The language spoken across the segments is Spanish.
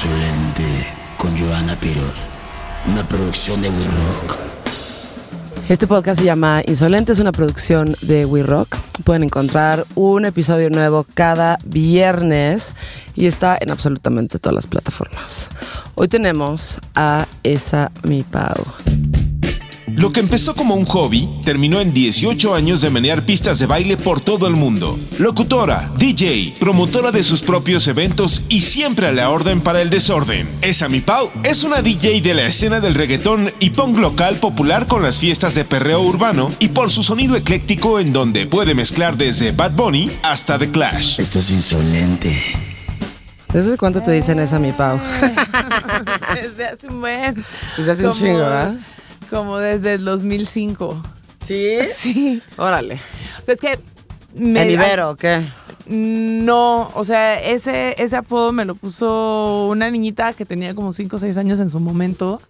Insolente con Joana Piroz. Una producción de We Rock. Este podcast se llama Insolente, es una producción de We Rock. Pueden encontrar un episodio nuevo cada viernes y está en absolutamente todas las plataformas. Hoy tenemos a Esa Mi Pau. Lo que empezó como un hobby terminó en 18 años de menear pistas de baile por todo el mundo. Locutora, DJ, promotora de sus propios eventos y siempre a la orden para el desorden. Esa mi Pau es una DJ de la escena del reggaetón y punk local popular con las fiestas de perreo urbano y por su sonido ecléctico en donde puede mezclar desde Bad Bunny hasta The Clash. Esto es insolente. ¿Desde cuánto te dicen Esa Mi Pau? Desde hace un buen. Desde hace un chingo, ¿verdad? Como desde el 2005. ¿Sí? Sí. Órale. O sea, es que. me- ¿En Ibero o qué? No, o sea, ese, ese apodo me lo puso una niñita que tenía como 5 o 6 años en su momento.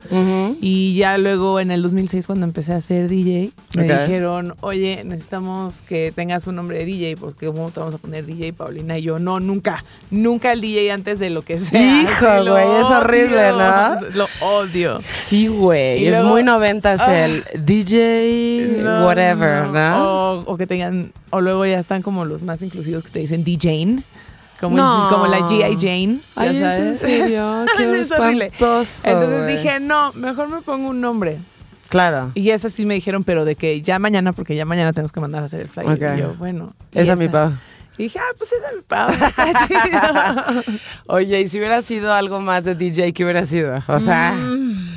Y ya luego en el 2006 cuando empecé a ser DJ, me dijeron, oye, necesitamos que tengas un nombre de DJ, porque ¿cómo te vamos a poner DJ Paulina? Y yo, no, nunca, nunca el DJ antes de lo que sea. Hijo, güey, es horrible, ¿no? Lo odio. Sí, güey. Es luego- muy noventas Ah. el DJ No, whatever, ¿no? O, o que tengan, o luego ya están como los más inclusivos que te dicen DJane. Como, No. como la G.I. Jane. Ay, ¿es en serio? Qué Es horrible. espantoso, Entonces dije, no, mejor me pongo un nombre. Claro. Y esas sí me dijeron, pero de que ya mañana, porque ya mañana tenemos que mandar a hacer el flyer. Y yo, bueno. y Esa ya mi. Pau. Y dije, ah, pues esa es mi pavo. Está chido. Oye, y si hubiera sido algo más de DJ, ¿qué hubiera sido? O sea,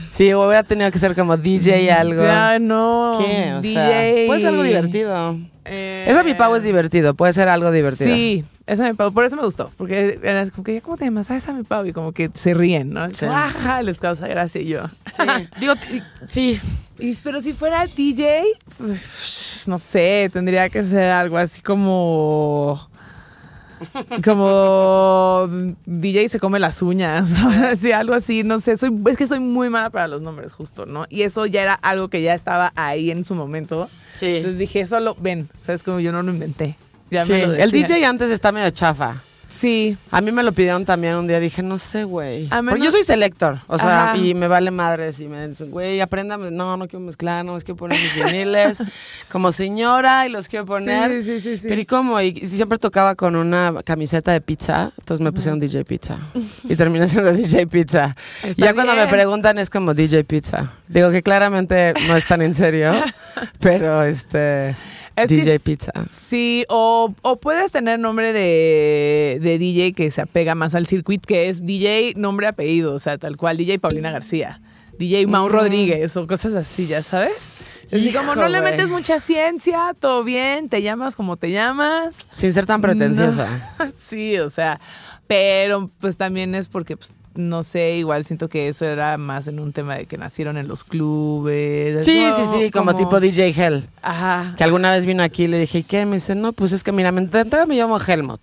sí, hubiera tenido que ser como DJ algo. Mm. Ya no. ¿Qué? O DJ. sea, puede ser algo divertido. Eh, Esa mi pavo es divertido, puede ser algo divertido. Sí, esa mi pavo. Por eso me gustó. Porque era como que, ¿cómo te llamas? Ah, esa mi pavo. Y como que se ríen, ¿no? Sí. Como, Ajá, les causa gracia y yo. Sí. Digo, sí. Y- pero si fuera DJ, pues, no sé, tendría que ser algo así como. Como DJ se come las uñas, sí, algo así, no sé, soy, es que soy muy mala para los nombres justo, ¿no? Y eso ya era algo que ya estaba ahí en su momento. Sí. Entonces dije, solo ven, ¿sabes? Como yo no lo inventé. Ya Sí, me lo El. DJ antes está medio chafa. Sí, A mí me lo pidieron también un día, dije, no sé, güey. A Porque menos- yo soy selector, o sea, Ajá. y me vale madres y me dicen, güey, apréndame, no, no quiero mezclar, no, es que poner mis viniles como señora y los quiero poner. Sí, sí, sí, sí. Pero ¿y cómo? Y, siempre tocaba con una camiseta de pizza, entonces me pusieron DJ Pizza. Y terminé siendo DJ Pizza. Está ya cuando me preguntan es como DJ Pizza. Digo que claramente no es tan en serio, pero este, Es DJ Pizza. Sí, o, o puedes tener nombre de, de DJ que se apega más al circuit, que es DJ nombre apellido, o sea, tal cual, DJ Paulina García, DJ Mau Rodríguez o cosas así, ya sabes. Así Hijo, como no le metes mucha ciencia, todo bien, te llamas como te llamas. Sin ser tan pretenciosa. No. Sí, o sea, pero pues también es porque pues, no sé, igual siento que eso era más en un tema de que nacieron en los clubes. Sí, sí, sí, como, tipo DJ Hell. Ajá. Que alguna vez vino aquí y le dije, ¿y qué? Me dice, no, pues es que mira, me, entrada me llamo Helmut.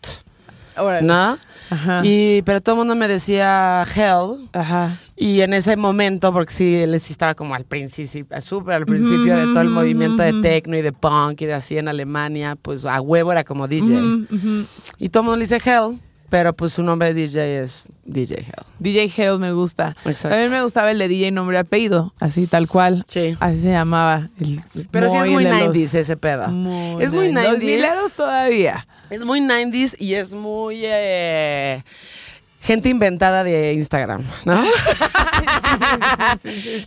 ¿no? Ajá. Y, pero todo el mundo me decía Hell. Ajá. Y en ese momento, porque sí, él sí estaba como al principio, súper al principio de todo el movimiento de techno y de punk y de así en Alemania, pues a huevo era como DJ. Ujú. Y todo el mundo le dice Hell, pero pues su nombre de DJ es DJ Hell. DJ Hell me gusta. Exacto. También me gustaba el de DJ nombre apellido, así tal cual. Sí. Así se llamaba. el- Pero sí es muy el de los- 90s ese pedo. Muy es muy 90s. Los mileros todavía. Es muy 90s y es muy eh, gente inventada de Instagram, ¿no?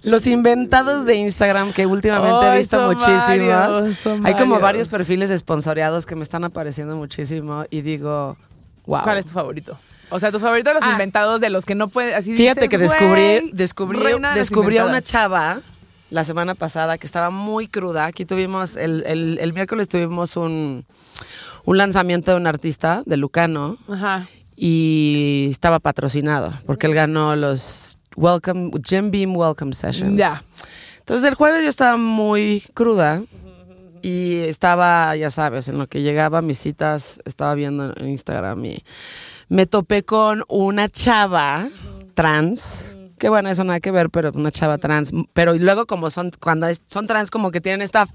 Los inventados de Instagram que últimamente he visto muchísimos. varios, Hay como varios. varios perfiles esponsoreados que me están apareciendo muchísimo y digo, wow. ¿Cuál es tu favorito? O sea, tu favorito de los Ah. inventados de los que no puedes. Así Fíjate dices, que descubrí, "Güey, descubrí, de descubrí a una inventadas". chava la semana pasada que estaba muy cruda. Aquí tuvimos, el, el- el miércoles tuvimos un, un lanzamiento de un artista de Lucano Ajá. y estaba patrocinado porque él ganó los Welcome Jim Beam Welcome Sessions. Ya. Entonces el jueves yo estaba muy cruda y estaba, ya sabes, en lo que llegaba a mis citas, estaba viendo en Instagram y me topé con una chava trans. Que bueno, eso nada que ver, pero una chava trans. Pero luego como son, cuando es- son trans, como que tienen esta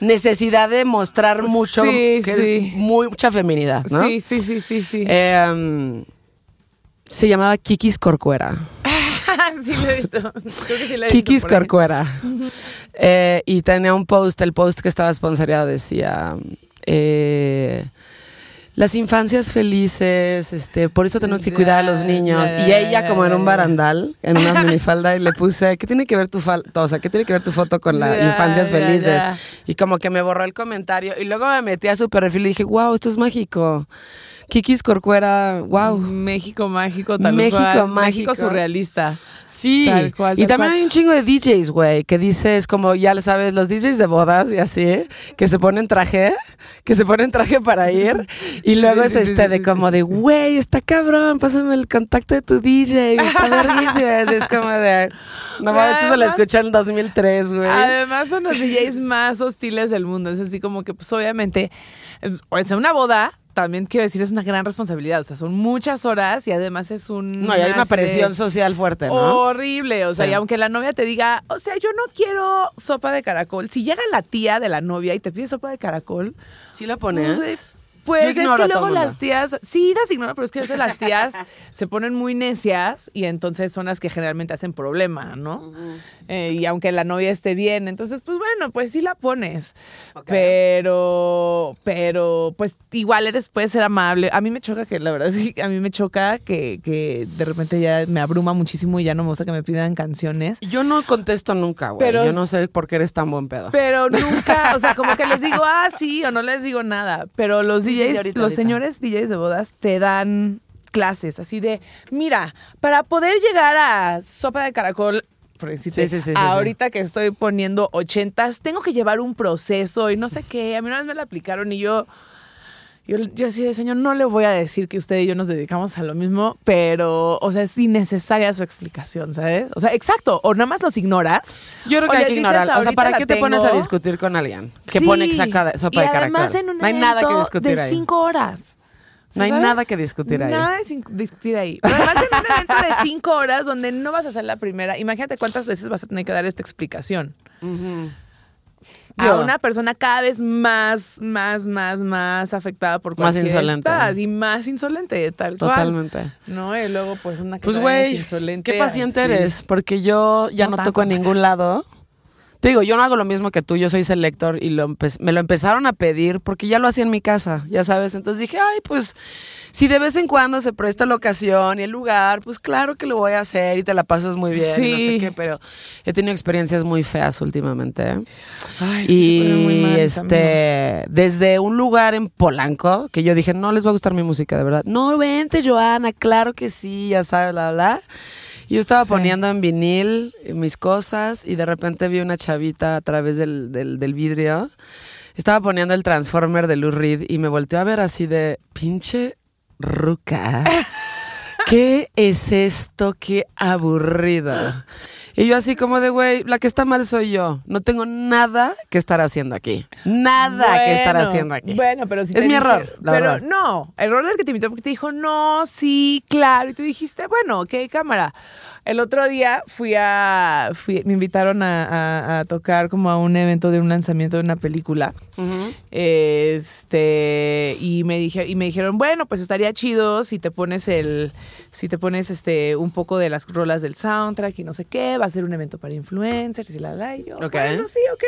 necesidad de mostrar mucho, Sí, que- sí. mucha feminidad, ¿no? Sí, sí, sí, sí, sí. Eh, Se llamaba Kikis Corcuera. sí lo he visto. Creo que sí lo he Kikis visto por ahí. Corcuera. Eh, y tenía un post, el post que estaba sponsoreado decía, eh, las infancias felices, este, por eso tenemos que cuidar a los niños. Y ella como en un barandal, en una minifalda, y le puse, ¿qué tiene que ver tu falta? O sea, ¿qué tiene que ver tu foto con las infancias felices? Y como que me borró el comentario. Y luego me metí a su perfil y dije, wow, esto es mágico. Kikis Corcuera, wow. México mágico, tal México cual. mágico. México surrealista. Sí, Tal cual, y también cual. hay un chingo de DJs, güey, que dices como, ya lo sabes, los DJs de bodas y así, que se ponen traje, que se ponen traje para ir, y luego sí, es sí, este sí, de como de, güey, está cabrón, pásame el contacto de tu DJ, está verguísimo, es como de, no mames, eso se lo escuché en 2003, güey. Además son los DJs más hostiles del mundo. Es así como que, pues obviamente, es, o sea, una boda, también quiero decir, es una gran responsabilidad. O sea, son muchas horas y además es un... No, y hay una presión social fuerte, ¿no? Horrible, o sea, Sí. y aunque la novia te diga, o sea, yo no quiero sopa de caracol, si llega la tía de la novia y te pide sopa de caracol, ¿Sí la pones? pues, pues es que luego las tías, sí, las ignoro, pero es que a veces las tías se ponen muy necias y entonces son las que generalmente hacen problema, ¿no? Eh, y aunque la novia esté bien, entonces, pues bueno, pues sí la pones. Pero, pero, pues igual eres, puedes ser amable. A mí me choca que, la verdad, a mí me choca que, que de repente ya me abruma muchísimo y ya no me gusta que me pidan canciones. Yo no contesto nunca, güey. Yo no sé por qué eres tan buen pedo. Pero nunca, o sea, como que les digo, ah, sí, o no les digo nada. Pero los sí, DJs, sí, ahorita, los ahorita. señores DJs de bodas te dan clases así de, mira, para poder llegar a sopa de caracol, por decirte, Sí, sí, sí, sí, ahorita que estoy poniendo ochentas, tengo que llevar un proceso y no sé qué. A mí una vez me lo aplicaron y yo... Yo, yo así de señor, no le voy a decir que usted y yo nos dedicamos a lo mismo, pero, o sea, es innecesaria su explicación, ¿sabes? O sea, exacto, o nada más los ignoras. Yo creo que hay que ignorar. O sea, "Ahorita ¿para qué te pones a tengo". discutir con alguien que Sí, pone de, sopa y de caracol? en un no hay nada que discutir de ahí. cinco horas. O sea, No hay ¿sabes? nada que discutir ahí. Nada de discutir ahí. Pero además en un evento de cinco horas donde no vas a ser la primera, imagínate cuántas veces vas a tener que dar esta explicación. A una persona cada vez más, más, más, más afectada por Más cualquier insolente. estad y más insolente, tal cual. Totalmente. No, y luego pues una que Pues, güey, insolente, qué paciente eres, porque yo ya No toco en ningún lado. Te digo, yo no hago lo mismo que tú, yo soy selector y lo me lo empezaron a pedir porque ya lo hacía en mi casa, ya sabes. Entonces dije, ay, pues si de vez en cuando se presta la ocasión y el lugar, pues claro que lo voy a hacer y te la pasas muy bien, y no sé Sí. qué, pero he tenido experiencias muy feas últimamente. ¿eh? Ay, se ponen muy Y mal, amigos. este, desde un lugar en Polanco, que yo dije, no les va a gustar mi música, de verdad. No, vente, Joana, claro que sí, ya sabes, bla, bla. Y yo estaba Sí. poniendo en vinil mis cosas y de repente vi una chavita a través del, del, del vidrio. Estaba poniendo el Transformer de Lou Reed y me volteó a ver así de, pinche ruca. ¿Qué es esto? Qué aburrido. Y yo así como de, güey, la que está mal soy yo. No tengo nada que estar haciendo aquí. Nada que estar haciendo aquí. Bueno, pero si Es te mi dije- error, la pero verdad. no, error del que te invitó porque te dijo, no, sí, claro. Y tú dijiste, bueno, ¿qué cámara? El otro día fui a. fui- me invitaron a, a- a tocar como a un evento de un lanzamiento de una película. Este. Y me dije, y me dijeron, bueno, pues estaría chido si te pones el. Si te pones este un poco de las rolas del soundtrack y no sé qué, va a ser un evento para influencers y la la. Y yo, Ok. bueno, sí, ok.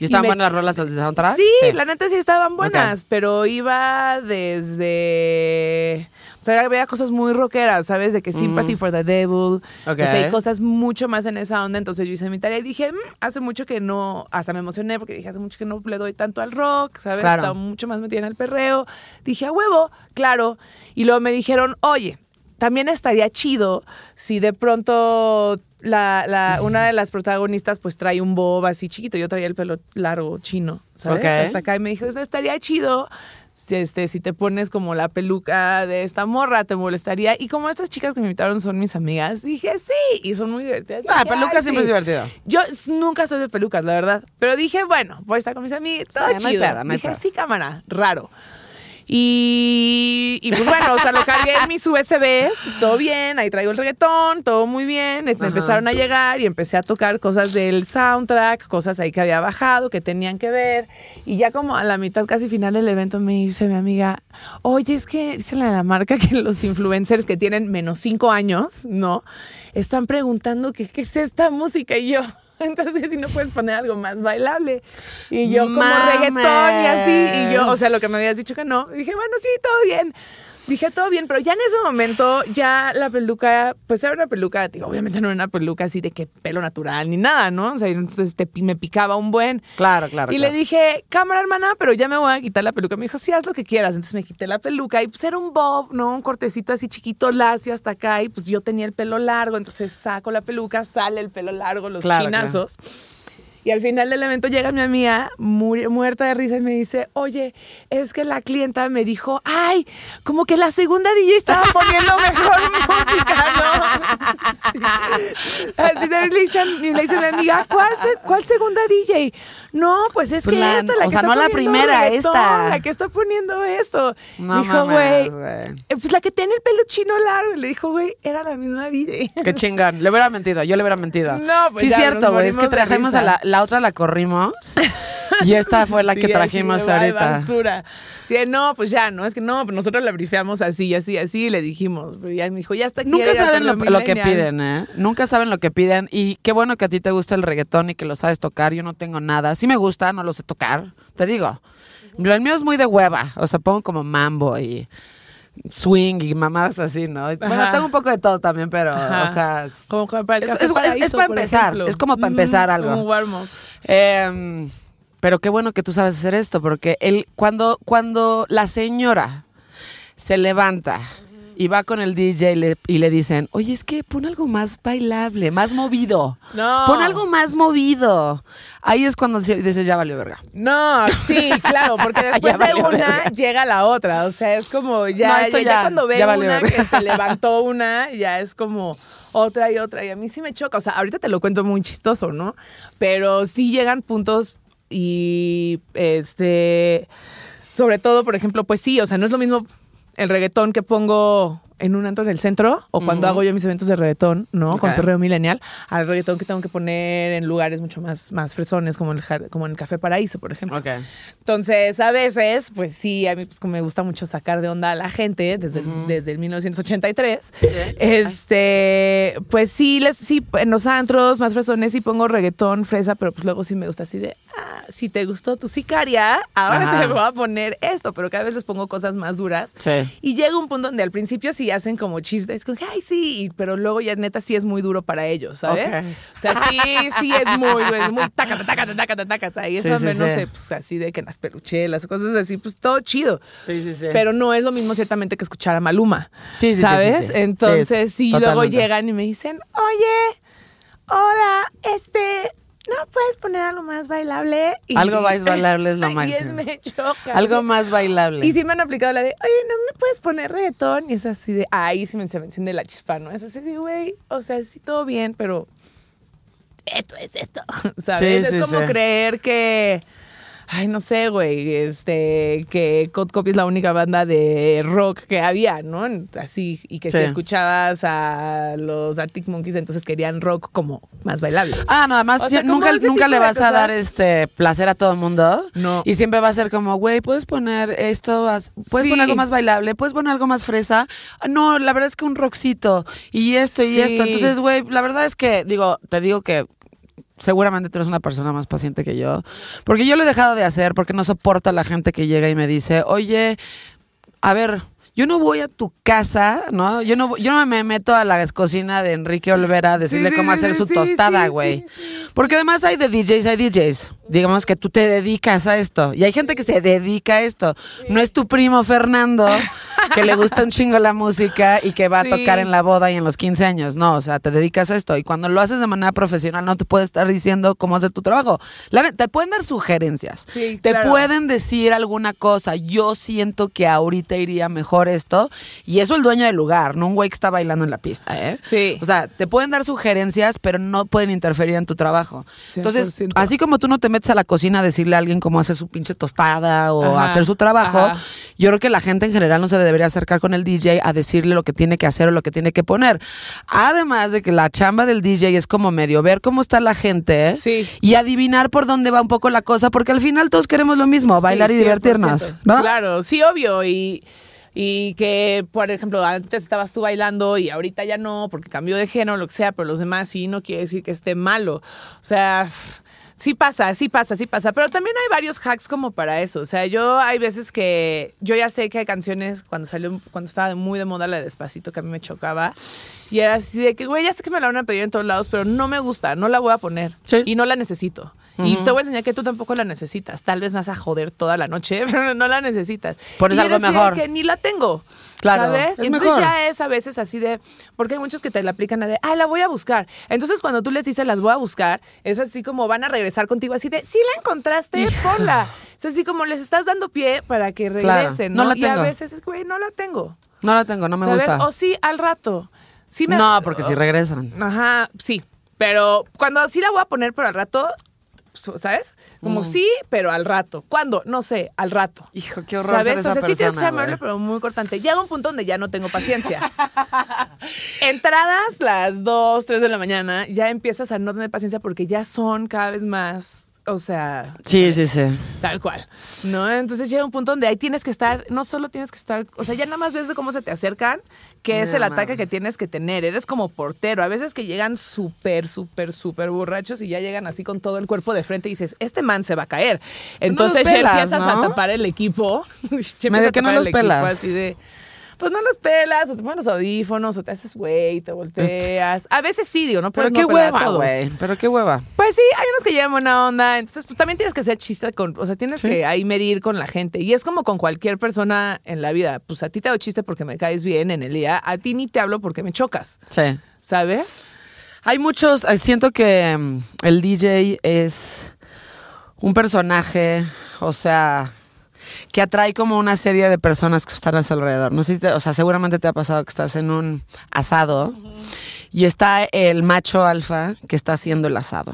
¿Y estaban me- buenas las rolas del soundtrack? Sí, la neta sí estaban buenas, pero iba desde... Había cosas muy rockeras, ¿sabes? De que Sympathy for the Devil. Ok. O sea, hay cosas mucho más en esa onda. Entonces yo hice mi tarea y dije, "Mm, hace mucho que no... Hasta me emocioné porque dije, hace mucho que no le doy tanto al rock, ¿sabes? Claro. Estaba mucho más metida en el perreo. Dije, a huevo, claro. Y luego me dijeron, oye, también estaría chido si de pronto la, la- una de las protagonistas pues trae un bob así chiquito. Yo traía el pelo largo, chino, ¿sabes? Ok. Hasta acá y me dijo, eso estaría chido si, este, si te pones como la peluca de esta morra, te molestaría. Y como estas chicas que me invitaron son mis amigas, dije, sí, y son muy divertidas. Ah, Dije, peluca "Ay, siempre sí". es divertido. Yo nunca soy de pelucas, la verdad. Pero dije, bueno, voy a estar con mis amigos, todo Sí, no hay chido. no hay dije, sí, cámara, raro. Y, y pues bueno, o sea, lo cargué en mis USBs, todo bien, ahí traigo el reggaetón, todo muy bien. Me empezaron a llegar y empecé a tocar cosas del soundtrack, cosas ahí que había bajado, que tenían que ver. Y ya como a la mitad, casi final del evento, me dice mi amiga, oye, es que dice la, la marca que los influencers que tienen menos cinco años, ¿no? Están preguntando qué es esta música y yo. Entonces, si no puedes poner algo más bailable. Y yo, como reggaetón y así. Y yo, o sea, lo que me habías dicho que no. Dije, bueno, sí, todo bien. Dije, todo bien, pero ya en ese momento, ya la peluca, pues era una peluca, digo, obviamente no era una peluca así de que pelo natural ni nada, ¿no? O sea, entonces te- me picaba un buen. Claro, claro. Y claro. le dije, cámara hermana, pero ya me voy a quitar la peluca. Me dijo, sí, haz lo que quieras. Entonces me quité la peluca y pues era un bob, ¿no? Un cortecito así chiquito, lacio hasta acá. Y pues yo tenía el pelo largo, entonces saco la peluca, sale el pelo largo, los Claro, chinazos. Y al final del evento llega mi amiga mu- muerta de risa y me dice, oye, es que la clienta me dijo, ay, como que la segunda DJ estaba poniendo mejor música, ¿no? Sí. Así también le dice, a mi- le dice a mi amiga, ¿cuál, se- ¿cuál segunda DJ? No, pues es Pues que la- esta, la o que sea, está no la primera, esta. La que está poniendo esto. No dijo, güey, eh, pues la que tiene el pelo chino largo. Y le dijo, güey, era la misma DJ. Qué chingón. Le hubiera mentido, yo le hubiera mentido. No, pues Sí, ya, cierto, güey. Es que trajimos a la, la otra la corrimos. y esta fue la Sí, que trajimos "Ay, ahorita. basura. Sí, no, pues ya, no, es que no, nosotros la brifeamos así, así, así, y le dijimos, pero ya me dijo, ya está aquí. Nunca saben lo, lo que piden, ¿eh? Nunca saben lo que piden. Y qué bueno que a ti te gusta el reggaetón y que lo sabes tocar. Yo no tengo nada. Sí me gusta, no lo sé tocar. Te digo. El mío es muy de hueva. O sea, pongo como mambo y swing y mamadas así, ¿no? Bueno, tengo un poco de todo también, pero, Ajá. o sea... es- Como, para Es- es- es empezar, ejemplo. es como para empezar algo. como un warm-up. Em, pero qué bueno que tú sabes hacer esto, porque el, cuando, cuando la señora se levanta y va con el DJ y le, y le dicen, oye, es que pon algo más bailable, más movido. No. Pon algo más movido. Ahí es cuando se- dices, ya valió verga. No, sí, claro, porque después de una verga. llega la otra. O sea, es como ya, No, esto ya, ya- ya cuando ve ya una verga. que se levantó una, ya es como otra y otra. Y a mí sí me choca. O sea, ahorita te lo cuento muy chistoso, ¿no? Pero sí llegan puntos y este. Sobre todo, por ejemplo, pues sí, o sea, no es lo mismo el reggaetón que pongo en un antro en el centro o cuando hago yo mis eventos de reggaetón, ¿no? Con Ok. perreo millennial, al reggaetón que tengo que poner en lugares mucho más, más fresones, como, el, como en el Café Paraíso, por ejemplo. Ok. Entonces, a veces, pues sí, a mí pues, me gusta mucho sacar de onda a la gente desde, desde el 1983. Este, pues sí, les, sí, en los antros más fresones sí pongo reggaetón, fresa, pero pues luego sí me gusta así de, ah, si te gustó tu sicaria, ahora Ajá. te voy a poner esto, pero cada vez les pongo cosas más duras. Sí. Y llega un punto donde al principio sí hacen como chistes, como ay, sí, pero luego ya neta sí es muy duro para ellos, ¿sabes? O sea, sí, sí es muy, es muy tácata, tácata, tácata, tácata. Y eso Sí, al menos, sí. pues así de que en las peluchelas, cosas así, pues todo chido. Sí, sí, sí. Pero no es lo mismo ciertamente que escuchar a Maluma. Sí, sí, ¿Sabes? Entonces, Sí, luego llegan y me dicen, oye, hola, este, ¿no puedes poner algo más bailable? Y- Algo más bailable es lo máximo. es me choca. Algo más bailable. Y sí me han aplicado la de, oye, ¿no me puedes poner reggaetón? Y es así de, ahí sí me, se me enciende la chispa, ¿no? Es así de, güey, o sea, sí todo bien, pero esto es esto, ¿sabes? Sí, sí, es como sí. creer que, ay, no sé, güey, este, que Code Copy es la única banda de rock que había, ¿no? Así, y que si escuchabas a los Arctic Monkeys, entonces querían rock como más bailable. Ah, no, además O sea, sí, como nunca, nunca le vas a dar este placer a todo el mundo. No. Y siempre va a ser como, güey, puedes poner esto, puedes Sí. poner algo más bailable, puedes poner algo más fresa. No, la verdad es que un rockcito y esto y Sí. esto. Entonces, güey, la verdad es que, digo, te digo que seguramente tú eres una persona más paciente que yo. Porque yo lo he dejado de hacer porque no soporto a la gente que llega y me dice, oye, a ver, yo no voy a tu casa, ¿no? Yo no, yo no me meto a la cocina de Enrique Olvera a decirle sí, cómo sí, hacer su tostada, güey. Porque además hay de DJs, hay DJs. Digamos que tú te dedicas a esto. Y hay gente que se dedica a esto. No es tu primo Fernando, que le gusta un chingo la música y que va Sí. a tocar en la boda y en los 15 años. No, o sea, te dedicas a esto. Y cuando lo haces de manera profesional, no te puede estar diciendo cómo hacer tu trabajo. La te pueden dar sugerencias. Sí, te claro. pueden decir alguna cosa. Yo siento que ahorita iría mejor esto. Y eso el dueño del lugar, no un güey que está bailando en la pista, ¿eh? Sí. O sea, te pueden dar sugerencias, pero no pueden interferir en tu trabajo. Entonces, 100%. así como tú no te metes metes a la cocina a decirle a alguien cómo hacer su pinche tostada o Ajá, hacer su trabajo, ajá. yo creo que la gente en general no se debería acercar con el DJ a decirle lo que tiene que hacer o lo que tiene que poner. Además de que la chamba del DJ es como medio ver cómo está la gente Sí. y adivinar por dónde va un poco la cosa, porque al final todos queremos lo mismo, bailar Sí, y divertirnos. 100%. ¿no? Claro, sí, obvio. Y, y que, por ejemplo, antes estabas tú bailando y ahorita ya no, porque cambió de género, lo que sea, pero los demás sí, no quiere decir que esté malo. O sea. Sí pasa, sí pasa, sí pasa, pero también hay varios hacks como para eso. O sea, yo hay veces que yo ya sé que hay canciones cuando salió, cuando estaba muy de moda la de Despacito que a mí me chocaba y era así de que, güey, ya sé que me la van a pedir en todos lados, pero no me gusta, no la voy a poner Sí. y no la necesito. Y te voy a enseñar que tú tampoco la necesitas. Tal vez vas a joder toda la noche, pero no la necesitas. Pones Y algo mejor. que ni la tengo. Claro, ¿Sabes? es Entonces mejor. ya es a veces así de. Porque hay muchos que te la aplican a de, ah, la voy a buscar. Entonces cuando tú les dices las voy a buscar, es así como van a regresar contigo, así de, si la encontraste, ponla. Es así como les estás dando pie para que Claro, regresen, no ¿no? la Y a tengo. veces es, güey, no la tengo. No la tengo, no me ¿Sabes? gusta. O sí, al rato. Sí me- No, porque si regresan. Ajá, sí. Pero cuando sí la voy a poner, pero al rato, ¿sabes? Mm. Como sí, pero al rato. ¿Cuándo? No sé, al rato. Hijo, qué horror ser ¿Sabes? esa o sea, sí tienes que persona, ser amable, güey. pero muy cortante. Llega un punto donde ya no tengo paciencia. Entradas las 2, 3 de la mañana, ya empiezas a no tener paciencia porque ya son cada vez más, o sea, Sí, sí, sí. Tal cual, ¿no? Entonces llega un punto donde ahí tienes que estar, no solo tienes que estar, o sea, ya nada más ves de cómo se te acercan, que es No el ataque mames. que tienes que tener. Eres como portero. A veces que llegan súper, súper, súper borrachos y ya llegan así con todo el cuerpo de frente y dices, este man se va a caer. Entonces los pelas, ya empiezas ¿no? a tapar el equipo. Medio a que no los equipo pelas. Así de, pues no los pelas, o te pones los audífonos, o te haces güey, te volteas. A veces sí, digo, no Pero qué no hueva, güey. Pero qué hueva. Pues sí, hay unos que llevan buena onda, entonces pues también tienes que hacer chiste con, o sea, tienes que ahí medir con la gente. Y es como con cualquier persona en la vida, pues a ti te hago chiste porque me caes bien en el día, a ti ni te hablo porque me chocas, Sí. ¿sabes? Hay muchos, eh, siento que mm, el DJ es un personaje, o sea, que atrae como una serie de personas que están a su alrededor. No sé si te- o sea, seguramente te ha pasado que estás en un asado y está el macho alfa que está haciendo el asado.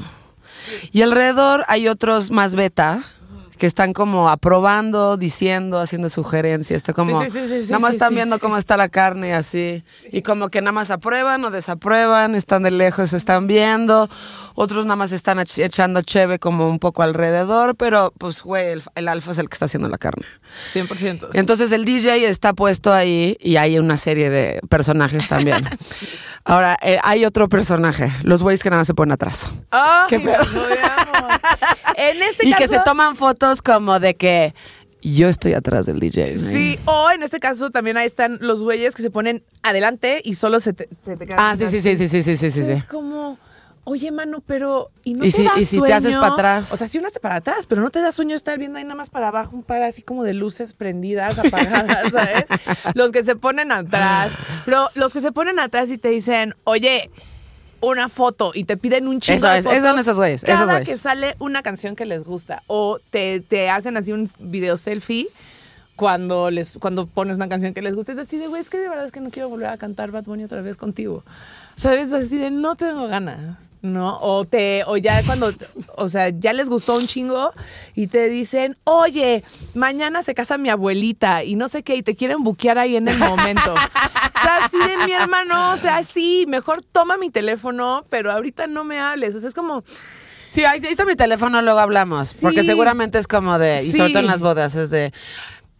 Y alrededor hay otros más beta que están como aprobando, diciendo, haciendo sugerencias. Está como, Sí, sí, sí, sí, sí, nada más están viendo cómo está la carne y así. Y como que nada más aprueban o desaprueban, están de lejos, están viendo. Otros nada más están ech- echando cheve como un poco alrededor, pero pues, güey, el, el alfa es el que está haciendo la carne. 100%. Entonces el DJ está puesto ahí y hay una serie de personajes también. Ahora, eh, hay otro personaje, los güeyes que nada más se ponen atrás. ¡Ay, Qué pedo. En este y caso, que se toman fotos como de que yo estoy atrás del DJ. ¿no? Sí, o en este caso también ahí están los güeyes que se ponen adelante y solo se te, se te quedan Ah, sí, sí, sí, sí, sí, sí, sí. sí. Es como, oye, mano, pero. ¿Y no ¿Y te si- da y si te sueño? haces para atrás? O sea, si uno hace para atrás, pero no te da sueño estar viendo ahí nada más para abajo un par así como de luces prendidas, apagadas, ¿sabes? los que se ponen atrás. Pero los que se ponen atrás y te dicen, oye. Una foto y te piden un chingo Eso de es, fotos. esos son esos güeyes, esos Cada güeyes. que sale una canción que les gusta o te, te hacen así un video selfie cuando les cuando pones una canción que les gusta es así de güey es que de verdad es que no quiero volver a cantar Bad Bunny otra vez contigo sabes así de no tengo ganas no o te o ya cuando o sea ya les gustó un chingo y te dicen oye mañana se casa mi abuelita y no sé qué y te quieren buquear ahí en el momento o sea así de mi hermano o sea sí mejor toma mi teléfono pero ahorita no me hables o sea es como Sí, ahí, ahí está mi teléfono, luego hablamos. Sí. Porque seguramente es como de, y sobre todo en las bodas, es de.